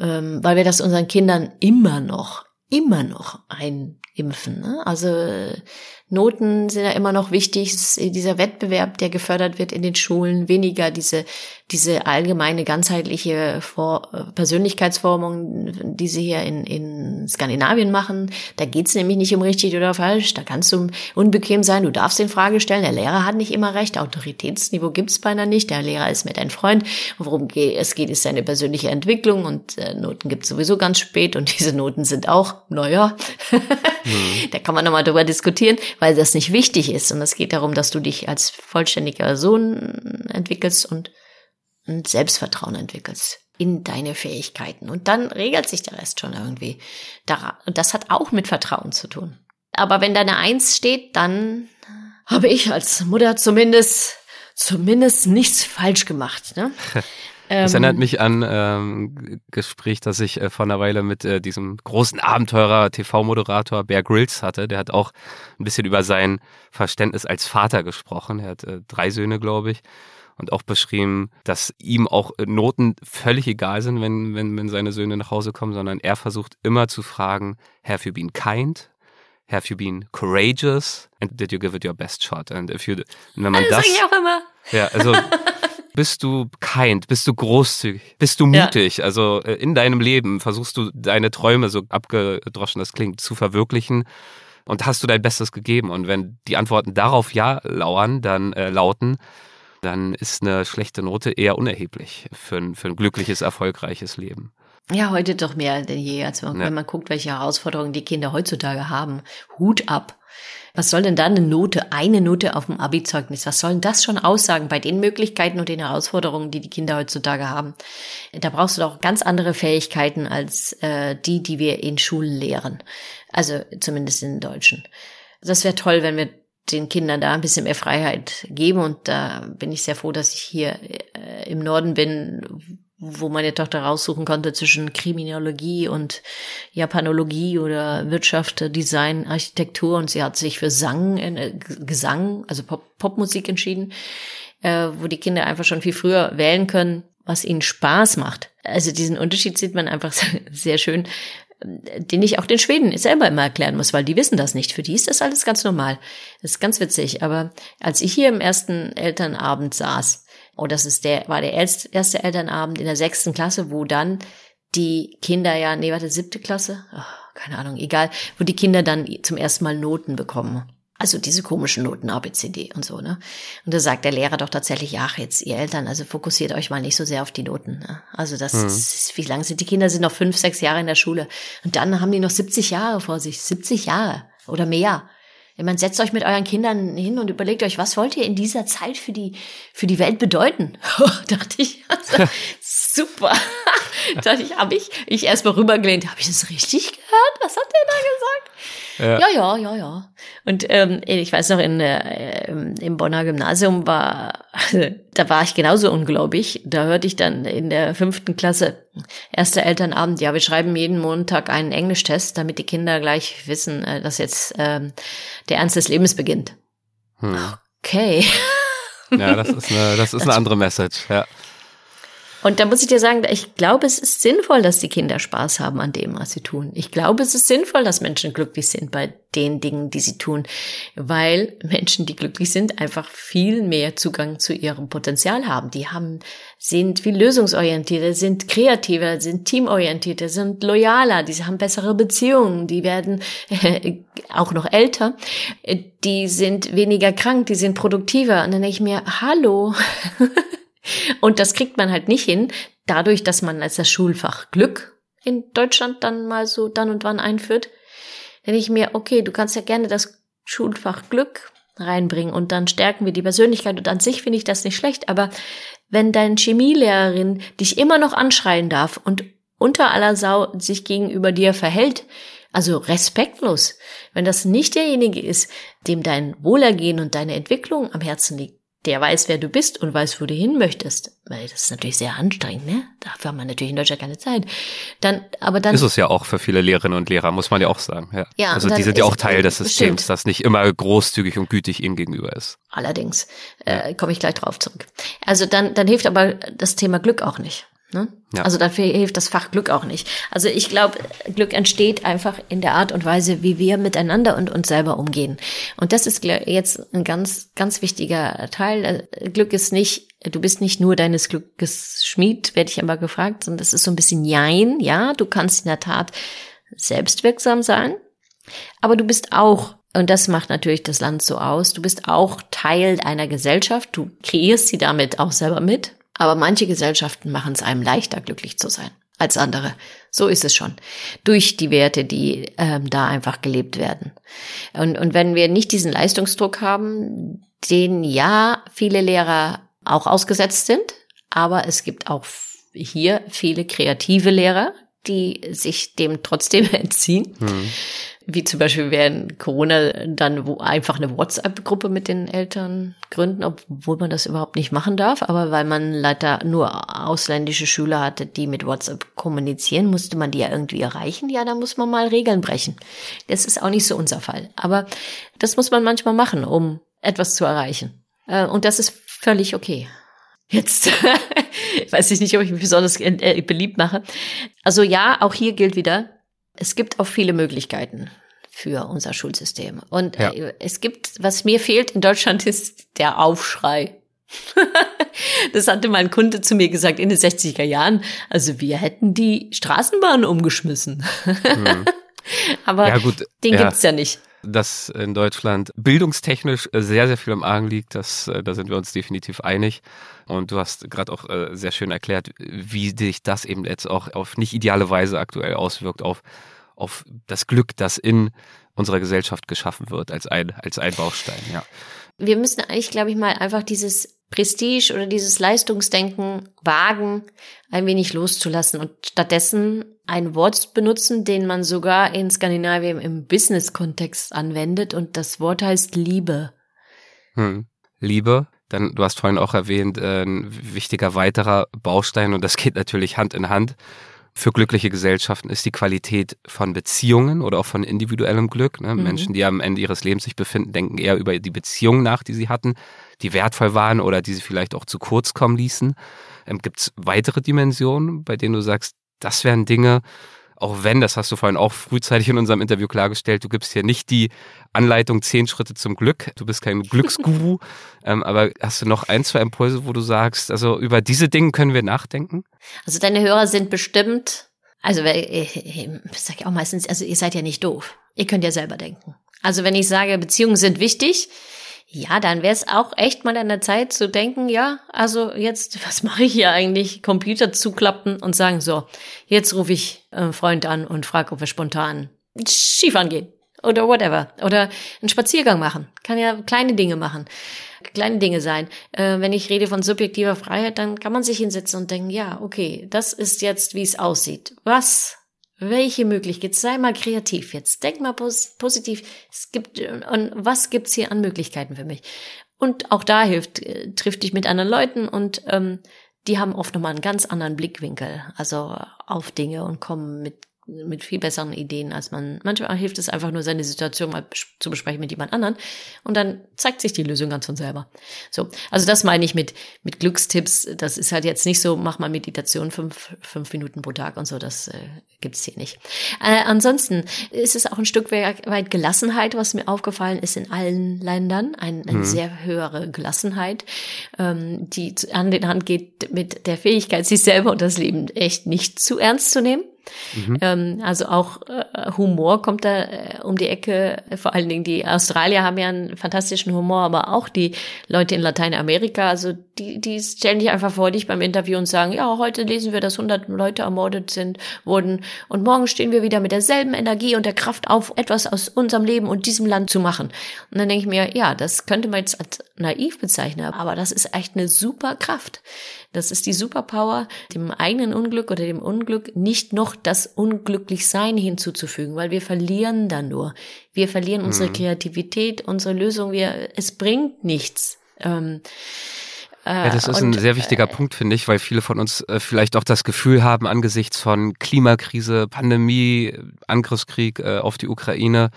ähm, weil wir das unseren Kindern immer noch, immer noch einimpfen. Ne? Also Noten sind ja immer noch wichtig. dieser Wettbewerb, der gefördert wird in den Schulen, weniger diese, diese allgemeine ganzheitliche Vor Persönlichkeitsformung, die sie hier in, in Skandinavien machen. Da geht's nämlich nicht um richtig oder falsch. Da kannst du unbequem sein. Du darfst in Frage stellen. Der Lehrer hat nicht immer recht. Autoritätsniveau gibt's beinahe nicht. Der Lehrer ist mit ein Freund. Worum es geht, ist seine persönliche Entwicklung und äh, Noten gibt's sowieso ganz spät und diese Noten sind auch, naja, mhm. da kann man nochmal drüber diskutieren weil das nicht wichtig ist. Und es geht darum, dass du dich als vollständiger Sohn entwickelst und ein Selbstvertrauen entwickelst in deine Fähigkeiten. Und dann regelt sich der Rest schon irgendwie. Und das hat auch mit Vertrauen zu tun. Aber wenn da eine Eins steht, dann habe ich als Mutter zumindest, zumindest nichts falsch gemacht. Ne? Das erinnert ähm, mich an ähm, Gespräch, das ich äh, vor einer Weile mit äh, diesem großen Abenteurer TV-Moderator Bear Grylls hatte. Der hat auch ein bisschen über sein Verständnis als Vater gesprochen. Er hat äh, drei Söhne, glaube ich. Und auch beschrieben, dass ihm auch äh, Noten völlig egal sind, wenn, wenn, wenn seine Söhne nach Hause kommen, sondern er versucht immer zu fragen, have you been kind? Have you been courageous? And did you give it your best shot? And if you, wenn man das, das sage ich auch immer. Ja, also Bist du kind? Bist du großzügig? Bist du mutig? Ja. Also äh, in deinem Leben versuchst du deine Träume, so abgedroschen das klingt, zu verwirklichen? Und hast du dein Bestes gegeben? Und wenn die Antworten darauf ja lauern, dann äh, lauten, dann ist eine schlechte Note eher unerheblich für ein, für ein glückliches, erfolgreiches Leben. Ja, heute doch mehr denn je. Also wenn man guckt, welche Herausforderungen die Kinder heutzutage haben. Hut ab. Was soll denn da eine Note, eine Note auf dem Abi-Zeugnis? Was soll denn das schon aussagen bei den Möglichkeiten und den Herausforderungen, die die Kinder heutzutage haben? Da brauchst du doch ganz andere Fähigkeiten als äh, die, die wir in Schulen lehren. Also zumindest in den Deutschen. Das wäre toll, wenn wir den Kindern da ein bisschen mehr Freiheit geben. Und da bin ich sehr froh, dass ich hier äh, im Norden bin, wo meine Tochter raussuchen konnte zwischen Kriminologie und Japanologie oder Wirtschaft, Design, Architektur und sie hat sich für Sang, äh, Gesang, also Pop, Popmusik entschieden, äh, wo die Kinder einfach schon viel früher wählen können, was ihnen Spaß macht. Also diesen Unterschied sieht man einfach sehr schön, den ich auch den Schweden selber immer erklären muss, weil die wissen das nicht. Für die ist das alles ganz normal. Das ist ganz witzig. Aber als ich hier im ersten Elternabend saß, und das ist der, war der erste Elternabend in der sechsten Klasse, wo dann die Kinder ja, nee, warte, siebte Klasse? Oh, keine Ahnung, egal, wo die Kinder dann zum ersten Mal Noten bekommen. Also diese komischen Noten A, B, C, D und so, ne? Und da sagt der Lehrer doch tatsächlich, ach, jetzt ihr Eltern, also fokussiert euch mal nicht so sehr auf die Noten. Ne? Also das mhm. ist, wie lange sind die Kinder sind noch fünf, sechs Jahre in der Schule. Und dann haben die noch 70 Jahre vor sich. 70 Jahre oder mehr. Ich meine, setzt euch mit euren Kindern hin und überlegt euch, was wollt ihr in dieser Zeit für die, für die Welt bedeuten? dachte ich, also, super. dachte ich, habe ich, ich erst mal rübergelehnt, habe ich das richtig gehört? Was hat der da gesagt? Ja, ja, ja, ja. ja. Und ähm, ich weiß noch, in, äh, im Bonner Gymnasium war, da war ich genauso ungläubig. Da hörte ich dann in der fünften Klasse, erster Elternabend, ja, wir schreiben jeden Montag einen Englischtest, damit die Kinder gleich wissen, äh, dass jetzt ähm, der Ernst des Lebens beginnt. Hm. Okay. Ja, das ist eine, das ist eine andere Message, ja. Und da muss ich dir sagen, ich glaube, es ist sinnvoll, dass die Kinder Spaß haben an dem, was sie tun. Ich glaube, es ist sinnvoll, dass Menschen glücklich sind bei den Dingen, die sie tun, weil Menschen, die glücklich sind, einfach viel mehr Zugang zu ihrem Potenzial haben. Die haben, sind viel lösungsorientierter, sind kreativer, sind teamorientierter, sind loyaler, die haben bessere Beziehungen, die werden äh, auch noch älter, die sind weniger krank, die sind produktiver. Und dann denke ich mir, hallo. Und das kriegt man halt nicht hin, dadurch, dass man als das Schulfach Glück in Deutschland dann mal so dann und wann einführt. Wenn ich mir, okay, du kannst ja gerne das Schulfach Glück reinbringen und dann stärken wir die Persönlichkeit und an sich finde ich das nicht schlecht, aber wenn deine Chemielehrerin dich immer noch anschreien darf und unter aller Sau sich gegenüber dir verhält, also respektlos, wenn das nicht derjenige ist, dem dein Wohlergehen und deine Entwicklung am Herzen liegt, der weiß, wer du bist und weiß, wo du hin möchtest, weil das ist natürlich sehr anstrengend, ne? Dafür haben wir natürlich in Deutschland keine Zeit. Dann, aber dann ist es ja auch für viele Lehrerinnen und Lehrer, muss man ja auch sagen. Ja, ja also die sind ja auch Teil des Systems, stimmt. das nicht immer großzügig und gütig ihnen gegenüber ist. Allerdings äh, komme ich gleich drauf zurück. Also dann, dann hilft aber das Thema Glück auch nicht. Ne? Ja. Also dafür hilft das Fach Glück auch nicht. Also ich glaube, Glück entsteht einfach in der Art und Weise, wie wir miteinander und uns selber umgehen. Und das ist jetzt ein ganz, ganz wichtiger Teil. Äh, Glück ist nicht, du bist nicht nur deines Glückes Schmied, werde ich aber gefragt, sondern das ist so ein bisschen Jein. Ja, du kannst in der Tat selbstwirksam sein, aber du bist auch und das macht natürlich das Land so aus. Du bist auch Teil einer Gesellschaft. Du kreierst sie damit auch selber mit. Aber manche Gesellschaften machen es einem leichter, glücklich zu sein als andere. So ist es schon. Durch die Werte, die ähm, da einfach gelebt werden. Und, und wenn wir nicht diesen Leistungsdruck haben, den ja viele Lehrer auch ausgesetzt sind, aber es gibt auch hier viele kreative Lehrer, die sich dem trotzdem entziehen. Mhm wie zum Beispiel während Corona dann wo einfach eine WhatsApp-Gruppe mit den Eltern gründen, obwohl man das überhaupt nicht machen darf. Aber weil man leider nur ausländische Schüler hatte, die mit WhatsApp kommunizieren, musste man die ja irgendwie erreichen. Ja, da muss man mal Regeln brechen. Das ist auch nicht so unser Fall. Aber das muss man manchmal machen, um etwas zu erreichen. Äh, und das ist völlig okay. Jetzt weiß ich nicht, ob ich mich besonders äh, beliebt mache. Also ja, auch hier gilt wieder, es gibt auch viele Möglichkeiten für unser Schulsystem. Und ja. Äh, es gibt, was mir fehlt in Deutschland, ist der Aufschrei. das hatte mein Kunde zu mir gesagt in den 60er Jahren. Also wir hätten die Straßenbahn umgeschmissen. Mhm. Aber ja, den ja. gibt's ja nicht dass in Deutschland bildungstechnisch sehr, sehr viel im Argen liegt. Das, äh, da sind wir uns definitiv einig. Und du hast gerade auch äh, sehr schön erklärt, wie sich das eben jetzt auch auf nicht ideale Weise aktuell auswirkt auf, auf das Glück, das in unserer Gesellschaft geschaffen wird als ein, als ein Baustein, ja. Wir müssen eigentlich, glaube ich, mal einfach dieses Prestige oder dieses Leistungsdenken wagen, ein wenig loszulassen und stattdessen ein Wort benutzen, den man sogar in Skandinavien im Business-Kontext anwendet und das Wort heißt Liebe. Hm. Liebe, dann, du hast vorhin auch erwähnt, äh, ein wichtiger weiterer Baustein und das geht natürlich Hand in Hand für glückliche Gesellschaften ist die Qualität von Beziehungen oder auch von individuellem Glück. Ne? Mhm. Menschen, die am Ende ihres Lebens sich befinden, denken eher über die Beziehungen nach, die sie hatten, die wertvoll waren oder die sie vielleicht auch zu kurz kommen ließen. Ähm, Gibt es weitere Dimensionen, bei denen du sagst, das wären Dinge, auch wenn, das hast du vorhin auch frühzeitig in unserem Interview klargestellt, du gibst hier nicht die Anleitung zehn Schritte zum Glück. Du bist kein Glücksguru. ähm, aber hast du noch ein, zwei Impulse, wo du sagst, also über diese Dinge können wir nachdenken? Also deine Hörer sind bestimmt, also ich, ich sage auch meistens, also ihr seid ja nicht doof. Ihr könnt ja selber denken. Also wenn ich sage, Beziehungen sind wichtig, ja, dann wäre es auch echt mal an der Zeit zu denken, ja, also jetzt, was mache ich hier eigentlich? Computer zuklappen und sagen, so, jetzt rufe ich einen Freund an und frage, ob wir spontan Skifahren gehen oder whatever. Oder einen Spaziergang machen. Kann ja kleine Dinge machen. Kleine Dinge sein. Äh, wenn ich rede von subjektiver Freiheit, dann kann man sich hinsetzen und denken, ja, okay, das ist jetzt, wie es aussieht. Was welche Möglichkeit? Sei mal kreativ jetzt. Denk mal pos positiv. Es gibt, und was gibt's hier an Möglichkeiten für mich? Und auch da hilft, äh, trifft dich mit anderen Leuten und ähm, die haben oft nochmal einen ganz anderen Blickwinkel, also auf Dinge und kommen mit mit viel besseren Ideen, als man. Manchmal hilft es einfach nur, seine Situation mal zu besprechen mit jemand anderen und dann zeigt sich die Lösung ganz von selber. So, also das meine ich mit, mit Glückstipps. Das ist halt jetzt nicht so, mach mal Meditation fünf, fünf Minuten pro Tag und so, das äh, gibt's hier nicht. Äh, ansonsten ist es auch ein Stück weit Gelassenheit, was mir aufgefallen ist in allen Ländern. Ein, eine mhm. sehr höhere Gelassenheit, ähm, die an den Hand geht mit der Fähigkeit, sich selber und das Leben echt nicht zu ernst zu nehmen. Mhm. Ähm, also auch äh, Humor kommt da äh, um die Ecke. Vor allen Dingen die Australier haben ja einen fantastischen Humor, aber auch die Leute in Lateinamerika. Also die, die stellen dich einfach vor dich beim Interview und sagen, ja, heute lesen wir, dass 100 Leute ermordet sind, wurden und morgen stehen wir wieder mit derselben Energie und der Kraft auf, etwas aus unserem Leben und diesem Land zu machen. Und dann denke ich mir, ja, das könnte man jetzt als naiv bezeichnen, aber das ist echt eine super Kraft. Das ist die Superpower, dem eigenen Unglück oder dem Unglück nicht noch das Unglücklichsein hinzuzufügen, weil wir verlieren dann nur. Wir verlieren mhm. unsere Kreativität, unsere Lösung, wir, es bringt nichts. Ähm, äh, ja, das ist und, ein sehr wichtiger äh, Punkt, finde ich, weil viele von uns äh, vielleicht auch das Gefühl haben, angesichts von Klimakrise, Pandemie, Angriffskrieg äh, auf die Ukraine,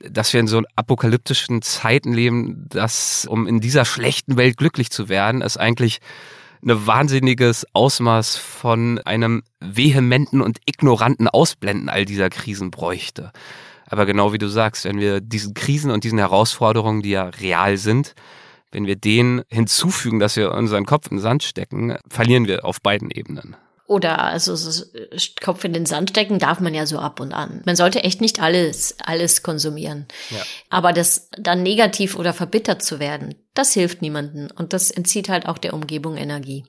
dass wir in so apokalyptischen Zeiten leben, dass, um in dieser schlechten Welt glücklich zu werden, es eigentlich ein wahnsinniges Ausmaß von einem vehementen und ignoranten Ausblenden all dieser Krisen bräuchte. Aber genau wie du sagst, wenn wir diesen Krisen und diesen Herausforderungen, die ja real sind, wenn wir denen hinzufügen, dass wir unseren Kopf in den Sand stecken, verlieren wir auf beiden Ebenen. Oder also so Kopf in den Sand stecken darf man ja so ab und an. Man sollte echt nicht alles, alles konsumieren. Ja. Aber das dann negativ oder verbittert zu werden, das hilft niemanden. Und das entzieht halt auch der Umgebung Energie.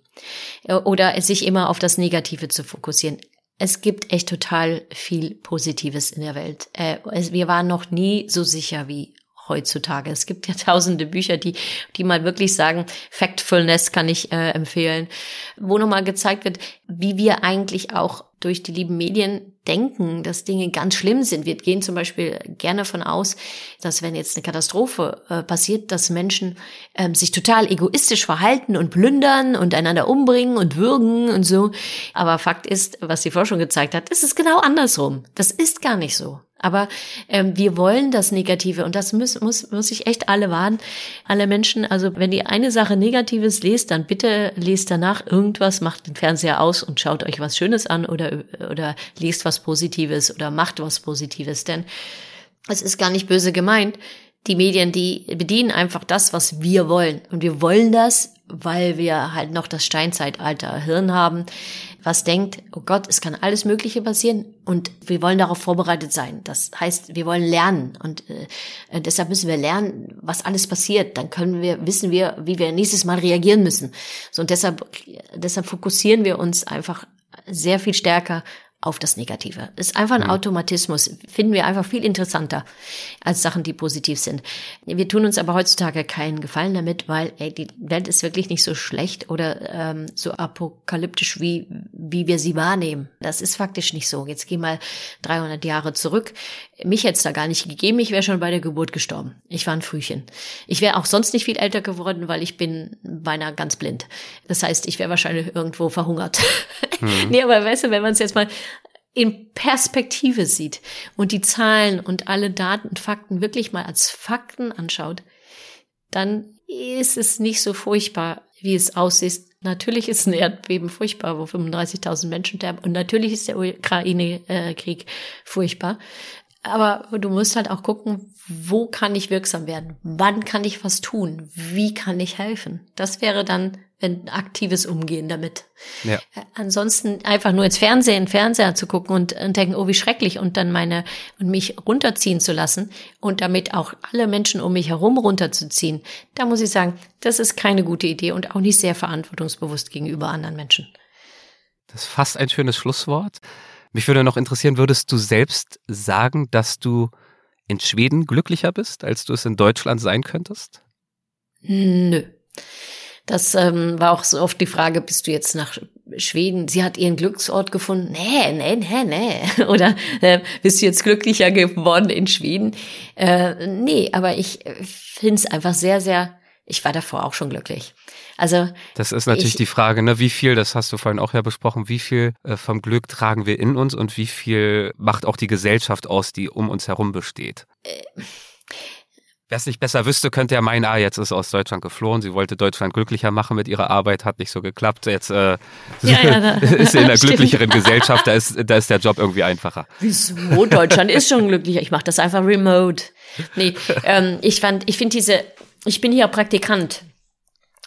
Oder sich immer auf das Negative zu fokussieren. Es gibt echt total viel Positives in der Welt. Äh, wir waren noch nie so sicher wie heutzutage. Es gibt ja tausende Bücher, die, die mal wirklich sagen, Factfulness kann ich äh, empfehlen, wo nochmal gezeigt wird, wie wir eigentlich auch durch die lieben Medien denken, dass Dinge ganz schlimm sind. Wir gehen zum Beispiel gerne von aus, dass wenn jetzt eine Katastrophe äh, passiert, dass Menschen ähm, sich total egoistisch verhalten und plündern und einander umbringen und würgen und so. Aber Fakt ist, was die Forschung gezeigt hat, ist es genau andersrum. Das ist gar nicht so. Aber ähm, wir wollen das Negative und das muss, muss, muss ich echt alle warnen. Alle Menschen, also wenn ihr eine Sache Negatives lest, dann bitte lest danach irgendwas, macht den Fernseher aus und schaut euch was Schönes an oder, oder lest was Positives oder macht was Positives. Denn es ist gar nicht böse gemeint. Die Medien, die bedienen einfach das, was wir wollen. Und wir wollen das, weil wir halt noch das Steinzeitalter Hirn haben, was denkt, oh Gott, es kann alles Mögliche passieren und wir wollen darauf vorbereitet sein. Das heißt, wir wollen lernen und äh, deshalb müssen wir lernen, was alles passiert. Dann können wir, wissen wir, wie wir nächstes Mal reagieren müssen. So und deshalb, deshalb fokussieren wir uns einfach sehr viel stärker auf das Negative. Das ist einfach ein mhm. Automatismus. Finden wir einfach viel interessanter als Sachen, die positiv sind. Wir tun uns aber heutzutage keinen Gefallen damit, weil ey, die Welt ist wirklich nicht so schlecht oder ähm, so apokalyptisch, wie, wie wir sie wahrnehmen. Das ist faktisch nicht so. Jetzt geh mal 300 Jahre zurück. Mich hätte es da gar nicht gegeben. Ich wäre schon bei der Geburt gestorben. Ich war ein Frühchen. Ich wäre auch sonst nicht viel älter geworden, weil ich bin beinahe ganz blind. Das heißt, ich wäre wahrscheinlich irgendwo verhungert. Mhm. nee, aber weißt du, wenn man es jetzt mal in Perspektive sieht und die Zahlen und alle Daten und Fakten wirklich mal als Fakten anschaut, dann ist es nicht so furchtbar, wie es aussieht. Natürlich ist ein Erdbeben furchtbar, wo 35.000 Menschen sterben. Und natürlich ist der Ukraine-Krieg furchtbar. Aber du musst halt auch gucken, wo kann ich wirksam werden? Wann kann ich was tun? Wie kann ich helfen? Das wäre dann ein aktives Umgehen damit. Ja. Äh, ansonsten einfach nur ins Fernsehen, Fernseher zu gucken und, und denken, oh, wie schrecklich, und dann meine, und mich runterziehen zu lassen und damit auch alle Menschen um mich herum runterzuziehen. Da muss ich sagen, das ist keine gute Idee und auch nicht sehr verantwortungsbewusst gegenüber anderen Menschen. Das ist fast ein schönes Schlusswort. Mich würde noch interessieren, würdest du selbst sagen, dass du in Schweden glücklicher bist, als du es in Deutschland sein könntest? Nö. Das ähm, war auch so oft die Frage, bist du jetzt nach Schweden? Sie hat ihren Glücksort gefunden. Nee, nee, nee, nee. Oder äh, bist du jetzt glücklicher geworden in Schweden? Äh, nee, aber ich äh, finde es einfach sehr, sehr, ich war davor auch schon glücklich. Also das ist natürlich ich, die Frage, ne? Wie viel, das hast du vorhin auch ja besprochen, wie viel äh, vom Glück tragen wir in uns und wie viel macht auch die Gesellschaft aus, die um uns herum besteht? Äh, Wer es nicht besser wüsste, könnte ja meinen, ah, jetzt ist aus Deutschland geflohen. Sie wollte Deutschland glücklicher machen mit ihrer Arbeit, hat nicht so geklappt. Jetzt äh, ja, ja, ist sie in einer glücklicheren Gesellschaft, da ist, da ist der Job irgendwie einfacher. Wieso? Deutschland ist schon glücklicher. Ich mache das einfach remote. Nee, ähm, ich fand, ich finde diese, ich bin hier Praktikant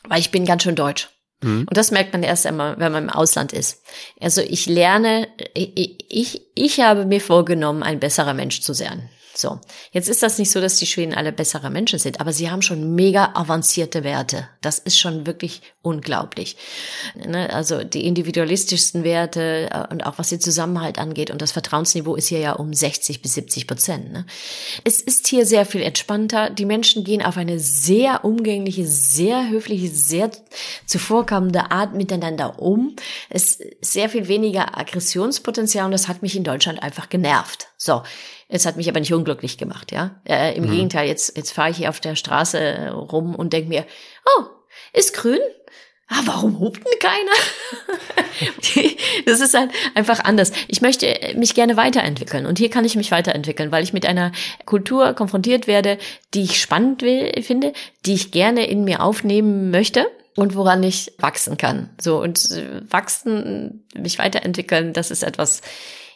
weil ich bin ganz schön deutsch. Mhm. Und das merkt man erst einmal, wenn man im Ausland ist. Also ich lerne, ich, ich, ich habe mir vorgenommen, ein besserer Mensch zu sein. So, jetzt ist das nicht so, dass die Schweden alle bessere Menschen sind, aber sie haben schon mega avancierte Werte. Das ist schon wirklich unglaublich. Ne? Also die individualistischsten Werte äh, und auch was den Zusammenhalt angeht und das Vertrauensniveau ist hier ja um 60 bis 70 Prozent. Ne? Es ist hier sehr viel entspannter. Die Menschen gehen auf eine sehr umgängliche, sehr höfliche, sehr zuvorkommende Art miteinander um. Es ist sehr viel weniger Aggressionspotenzial und das hat mich in Deutschland einfach genervt. So, es hat mich aber nicht unglücklich gemacht, ja. Äh, Im mhm. Gegenteil, jetzt, jetzt fahre ich hier auf der Straße äh, rum und denke mir, oh, ist grün? Ah, warum hupt denn keiner? das ist halt einfach anders. Ich möchte mich gerne weiterentwickeln und hier kann ich mich weiterentwickeln, weil ich mit einer Kultur konfrontiert werde, die ich spannend will, finde, die ich gerne in mir aufnehmen möchte und woran ich wachsen kann. So und äh, wachsen, mich weiterentwickeln, das ist etwas,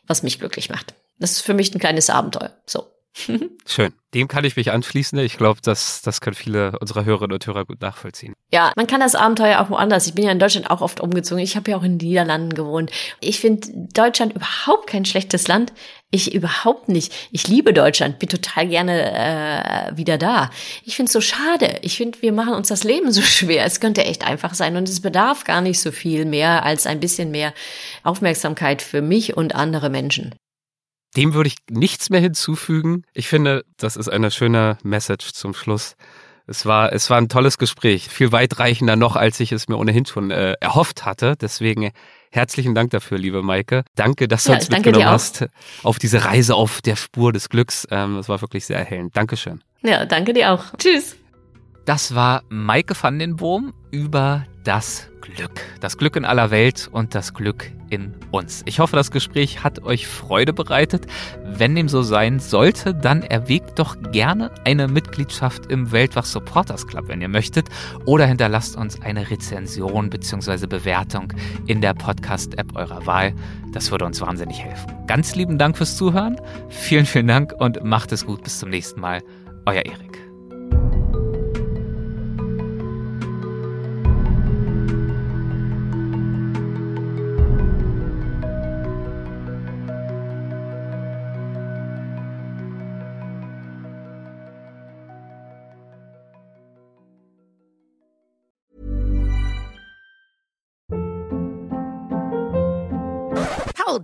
was mich glücklich macht. Das ist für mich ein kleines Abenteuer. So. Schön. Dem kann ich mich anschließen. Ich glaube, das, das können viele unserer Hörerinnen und Hörer gut nachvollziehen. Ja, man kann das Abenteuer auch woanders. Ich bin ja in Deutschland auch oft umgezogen. Ich habe ja auch in den Niederlanden gewohnt. Ich finde Deutschland überhaupt kein schlechtes Land. Ich überhaupt nicht. Ich liebe Deutschland, bin total gerne äh, wieder da. Ich finde es so schade. Ich finde, wir machen uns das Leben so schwer. Es könnte echt einfach sein und es bedarf gar nicht so viel mehr als ein bisschen mehr Aufmerksamkeit für mich und andere Menschen. Dem würde ich nichts mehr hinzufügen. Ich finde, das ist eine schöne Message zum Schluss. Es war, es war ein tolles Gespräch, viel weitreichender noch, als ich es mir ohnehin schon äh, erhofft hatte. Deswegen herzlichen Dank dafür, liebe Maike. Danke, dass du ja, uns mitgenommen hast auf diese Reise auf der Spur des Glücks. Ähm, das war wirklich sehr erhellend. Dankeschön. Ja, danke dir auch. Tschüss. Das war Maike van den Boom über das Glück. Das Glück in aller Welt und das Glück in uns. Ich hoffe, das Gespräch hat euch Freude bereitet. Wenn dem so sein sollte, dann erwägt doch gerne eine Mitgliedschaft im Weltwach Supporters Club, wenn ihr möchtet, oder hinterlasst uns eine Rezension bzw. Bewertung in der Podcast-App eurer Wahl. Das würde uns wahnsinnig helfen. Ganz lieben Dank fürs Zuhören. Vielen, vielen Dank und macht es gut. Bis zum nächsten Mal. Euer Erik.